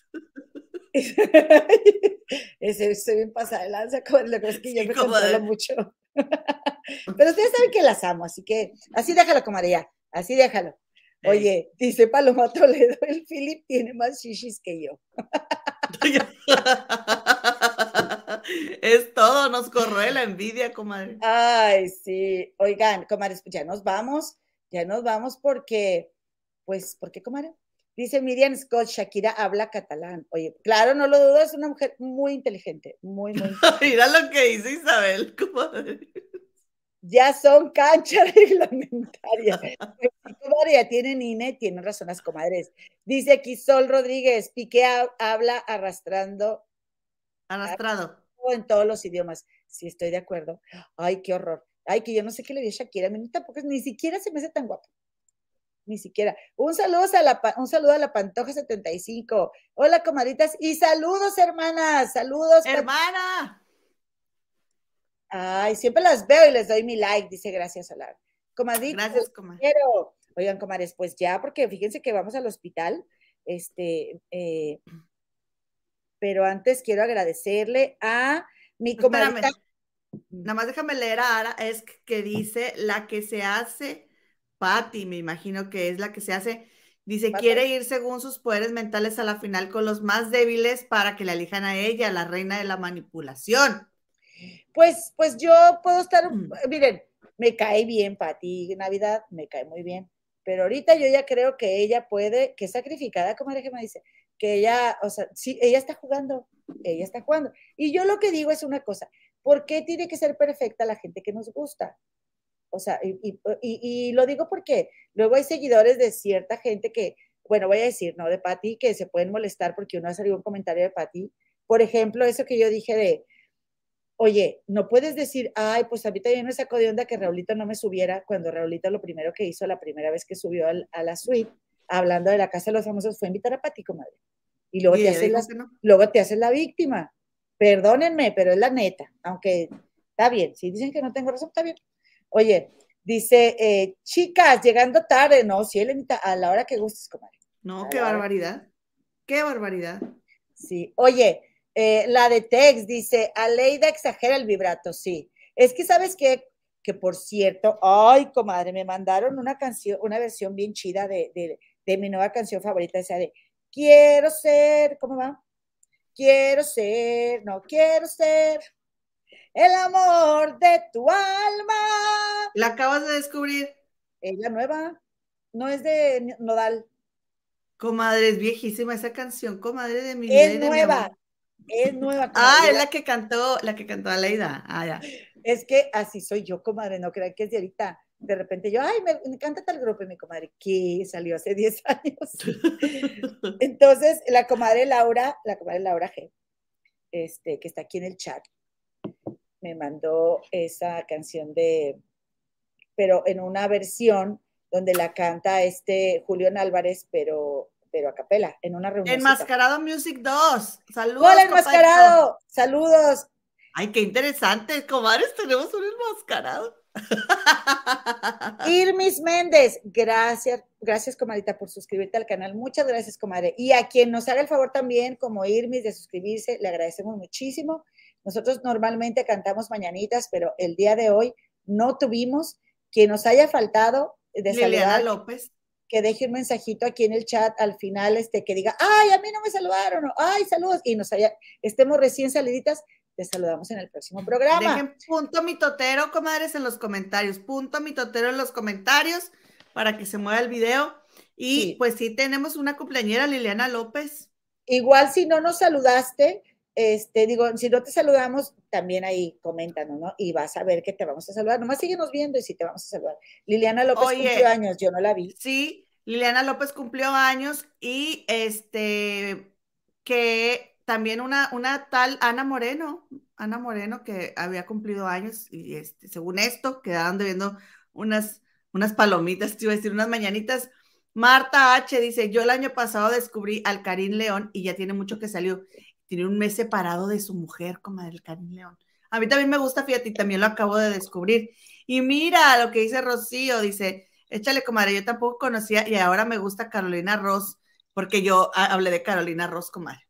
estoy bien pasada de lanza, comadre, lo que es que yo
Sí,
me controlo mucho. Pero ustedes saben que las amo, así que así déjalo, comadre, ya. Así déjalo.
Ey.
Oye, dice Paloma Toledo, el Philip tiene más shishis que yo.
es todo, nos corroe la envidia, comadre.
Ay, sí. Oigan, comadres, pues ya nos vamos, ya nos vamos porque, pues, ¿por qué, comadre? Dice Miriam Scott, Shakira habla catalán. Oye, claro, no lo dudo, es una mujer muy inteligente, muy, muy
Mira lo que dice Isabel, comadre.
ya son cancha reglamentaria. Pues comadre, ya tienen INE, tienen razón las comadres. Dice aquí Sol Rodríguez, Piqué ha- habla arrastrando
Arrastrado.
En todos los idiomas. Sí, estoy de acuerdo. Ay, qué horror. Ay, que yo no sé qué le dio Shakira. A mí tampoco, ni siquiera se me hace tan guapo. Ni siquiera. Un saludo a la, un saludo a la Pantoja 75. Hola, comadritas. Y saludos, hermanas. Saludos.
Hermana.
Ay, siempre las veo y les doy mi like, dice gracias, Solar. Comadritas,
Gracias, comadre.
Oigan, comadres, pues ya, porque fíjense que vamos al hospital. Este, eh, pero antes quiero agradecerle a mi
Espérame.
comadrita.
Nada más déjame leer a Ara, es que dice la que se hace, Patty, me imagino que es la que se hace, dice,
Pati.
quiere ir según sus poderes mentales a la final con los más débiles para que la elijan a ella, la reina de la manipulación.
Pues, pues yo puedo estar,
Mm.
miren, me cae bien, Pati, Navidad, me cae muy bien. Pero ahorita yo ya creo que ella puede, que es sacrificada, como que me dice, que ella, o sea, sí, ella está jugando, ella está jugando. Y yo lo que digo es una cosa, ¿por qué tiene que ser perfecta la gente que nos gusta? O sea, y, y- lo digo porque luego hay seguidores de cierta gente que, bueno, voy a decir, ¿no? De Pati, que se pueden molestar porque uno ha salido un comentario de Pati. Por ejemplo, eso que yo dije de, oye, no puedes decir, ay, pues a mí también me sacó de onda que Raulito no me subiera, cuando Raulito lo primero que hizo la primera vez que subió al- a la suite, hablando de la Casa de los Famosos, fue invitar a Pati, comadre. Y luego
Y
te haces la,
que no.
luego te haces la víctima. Perdónenme, pero es la neta, aunque está bien, si dicen que no tengo razón, está bien. Oye, dice, eh, chicas, llegando tarde, no, sí, Elenita, a la hora que gustes, comadre.
No, qué barbaridad. Qué barbaridad.
Sí, oye, eh, la de Tex dice, Aleida exagera el vibrato, sí. Es que, ¿sabes qué? Que por cierto, ay, comadre, me mandaron una canción, una versión bien chida de, de, de mi nueva canción favorita, esa de Quiero ser, ¿cómo va? Quiero ser, no quiero ser el amor de tu alma.
La acabas de descubrir.
Ella nueva, no es de Nodal,
Comadre, es viejísima esa canción, comadre de mi
es nueva, es nueva.
Ah, es la que cantó, la que cantó Aleida. Ah, ya.
Es que así soy yo, comadre, no crean que es de ahorita. De repente yo, ay, me, encanta tal grupo, y mi comadre, que salió hace 10 años. Entonces, la comadre Laura, la comadre Laura G, este, que está aquí en el chat, me mandó esa canción de, pero en una versión donde la canta este Julián Álvarez, pero, pero a capela, en una reunión.
Enmascarado Music 2. Saludos.
Hola, enmascarado. Saludos.
Ay, qué interesante, comadres, tenemos un enmascarado.
Irmis Méndez, gracias, gracias, comadita, por suscribirte al canal. Muchas gracias, comadre. Y a quien nos haga el favor también, como Irmis, de suscribirse, le agradecemos muchísimo. Nosotros normalmente cantamos mañanitas, pero el día de hoy no tuvimos. Quien nos haya faltado de
Liliana López.
Que deje un mensajito aquí en el chat al final, este, que diga, ay, a mí no me saludaron, o, ay, saludos, y nos haya, estemos recién saliditas, te saludamos en el próximo programa.
Dejen punto mitotero, comadres, en los comentarios. Punto mitotero en los comentarios para que se mueva el video. Y pues sí, tenemos una cumpleañera, Liliana López.
Igual si no nos saludaste, este, digo, si no te saludamos, también ahí coméntanos, ¿no? Y vas a ver que te vamos a saludar. Nomás síguenos viendo y si te vamos a saludar. Liliana López cumplió años, yo no la vi.
Sí, Liliana López cumplió años y este, que también una, una tal Ana Moreno, Ana Moreno que había cumplido años y este, según esto quedaban debiendo unas, unas palomitas, te iba a decir, unas mañanitas. Marta H dice, yo el año pasado descubrí al Karim León y ya tiene mucho que salió. Tiene un mes separado de su mujer, como el Karim León. A mí también me gusta, fíjate, y también lo acabo de descubrir. Y mira lo que dice Rocío, dice, échale comadre, yo tampoco conocía y ahora me gusta Carolina Ross, porque yo hablé de Carolina Ross, comadre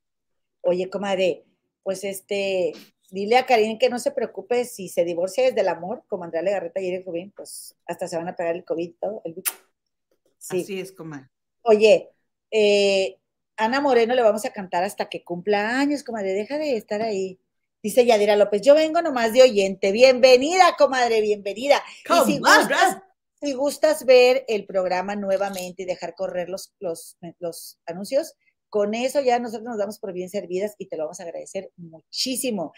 oye, comadre, pues este, dile a Karin que no se preocupe si se divorcia desde el amor, como Andrea Legarreta y Eric Rubín, pues hasta se van a pegar el COVID todo. El...
Sí. Así es, comadre.
Oye, eh, Ana Moreno le vamos a cantar hasta que cumpla años, comadre, deja de estar ahí. Dice Yadira López, yo vengo nomás de oyente. Bienvenida, comadre, bienvenida. Y si gustas, si gustas ver el programa nuevamente y dejar correr los, los, los anuncios, con eso ya nosotros nos damos por bien servidas y te lo vamos a agradecer muchísimo.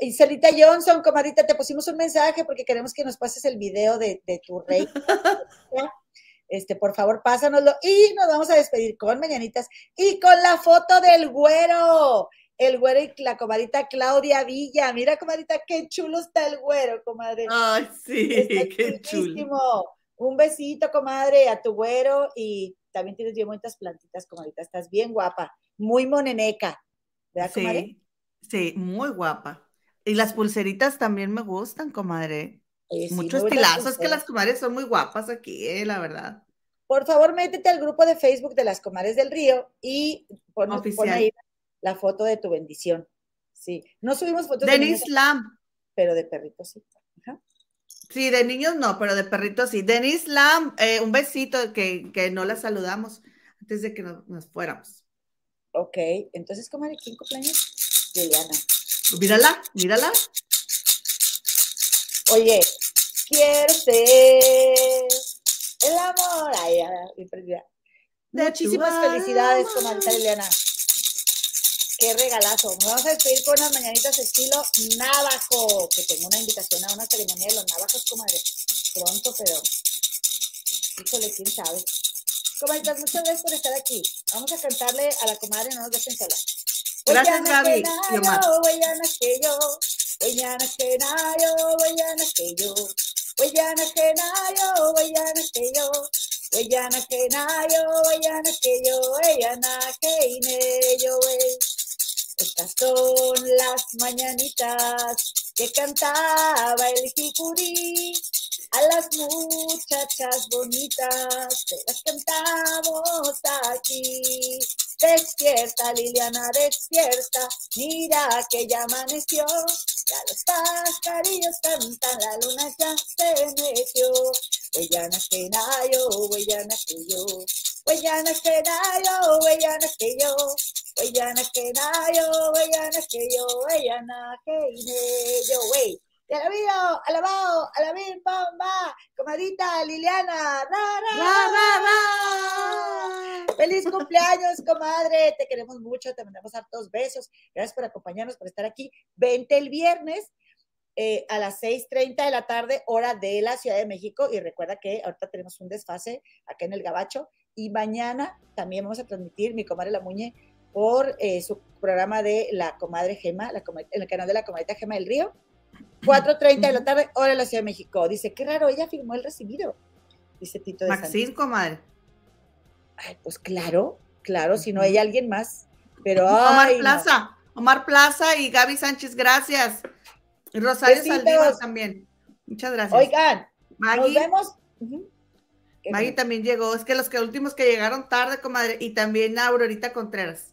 Y Celita Johnson, comadita, te pusimos un mensaje porque queremos que nos pases el video de, tu rey. Este, por favor, pásanoslo y nos vamos a despedir con mañanitas y con la foto del güero. El güero y la comadita Claudia Villa. Mira, comadita, qué chulo está el güero, comadre.
Ay, sí, qué chulo.
Un besito, comadre, a tu güero y también tienes bien bonitas plantitas, como ahorita estás bien guapa, muy moneneca, ¿verdad, comadre?
Sí, muy guapa. Y las pulseritas también me gustan, comadre. Muchos estilazos, es que las comadres son muy guapas aquí, eh, la verdad.
Por favor, métete al grupo de Facebook de las comadres del río y pon, ahí la foto de tu bendición. Sí, no subimos fotos
de Denis Lam.
Pero de perritos sí.
Sí, de niños no, pero de perritos sí. Denise Lam, eh, un besito que, que, no la saludamos antes de que nos, fuéramos.
Ok, entonces, ¿cómo era quién cumpleaños? Liliana.
Mírala, mírala.
Oye, quiero ser el amor. Ay, ay, Muchísimas felicidades, comadre Liliana. Qué regalazo. Vamos a despedir con unas mañanitas estilo Navajo, que tengo una invitación a una ceremonia de los Navajos, comadre. Pronto, pero híjole, quién sabe. Comadritas, muchas gracias por estar aquí. Vamos a cantarle a la comadre, no nos dejen sola.
Gracias, Gaby.
Que yo, huellana que nayo, huellana que yo, huellana que nayo, huellana que yo. Huellana que nayo, huellana que yo, huellana que ine yo, wey. Estas son las mañanitas que cantaba el jicurí. A las muchachas bonitas te las cantamos aquí. Despierta, Liliana, despierta. Mira que ya amaneció. Ya los pajarillos cantan, la luna ya se metió. Huellana que nayo, huellana que yo. Huellana que nayo, huellana que yo. Huellana que nayo, huellana que yo. Huellana que yo, wey. Te alabado, alabado, alabín, bamba, comadita Liliana, ra, ra, ra, ra, Feliz cumpleaños, comadre, te queremos mucho, te mandamos hartos besos, gracias por acompañarnos, por estar aquí. Vente el viernes eh, a las 6.30 de la tarde, hora de la Ciudad de México, y recuerda que ahorita tenemos un desfase acá en el Gabacho, y mañana también vamos a transmitir mi comadre La Muñe por eh, su programa de la comadre Gema, la, en el canal de la comadita Gema del Río 4.30 de la tarde, hora de la Ciudad de México. Dice, qué raro, ella firmó el recibido. dice Tito de
Maxine, comadre.
Ay, pues claro, claro, si no hay alguien más. Pero
Omar
ay, no.
Plaza, Omar Plaza y Gaby Sánchez, gracias. Y Rosario
Besitos.
Saldívar también. Muchas gracias.
Oigan, nos
Maggie,
vemos. Ujú. Qué
Maggie también llegó. Es que los que últimos que llegaron tarde, comadre. Y también Aurorita Contreras.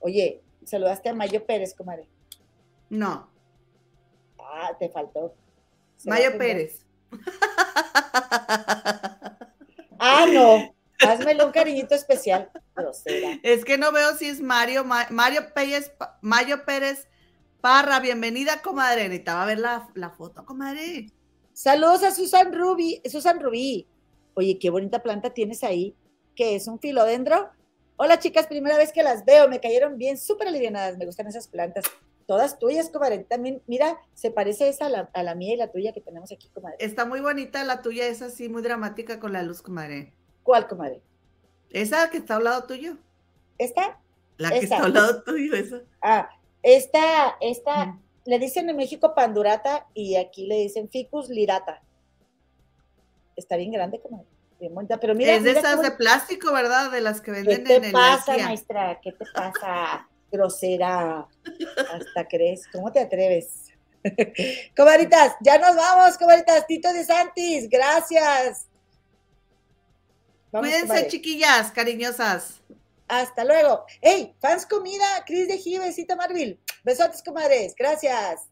Oye, saludaste a Mayo Pérez, comadre.
No,
Ah, te faltó. A
Mayo. Pérez.
Ah, no. Házmele un cariñito especial. Grosera.
Es que no veo si es Mario, Ma- Mario Pérez, Mayo Pérez Parra. Bienvenida, comadre. Necesitaba ver la, la foto, comadre.
Saludos a Susan Rubí. Susan Rubí. Oye, qué bonita planta tienes ahí. ¿Qué es? ¿Un filodendro? Hola, chicas, primera vez que las veo. Me cayeron bien, súper alivianadas. Me gustan esas plantas. Todas tuyas, comadre. También, mira, se parece esa a la, a la mía y la tuya que tenemos aquí, comadre.
Está muy bonita la tuya, es así, muy dramática con la luz, comadre.
¿Cuál, comadre?
Esa que está al lado tuyo.
¿Esta?
La que
Esa.
está al lado tuyo, esa.
Ah, esta, esta,
Mm.
le dicen en México pandurata y aquí le dicen ficus lirata. Está bien grande, comadre. Bien bonita, pero mira.
es de
mira qué
esas de plástico, ¿verdad? De las que
¿Qué
venden
te
en el
pasa,
IKEA.
maestra? ¿Qué te pasa? Grosera. Hasta crees. ¿Cómo te atreves? Comaditas, ya nos vamos, comaditas. Tito de Santis, gracias. Vamos,
Cuídense,
comadre.
chiquillas, cariñosas.
Hasta luego. ¡Ey! Fans comida, Cris de G, besito Marville. Besotes, comadres. Gracias.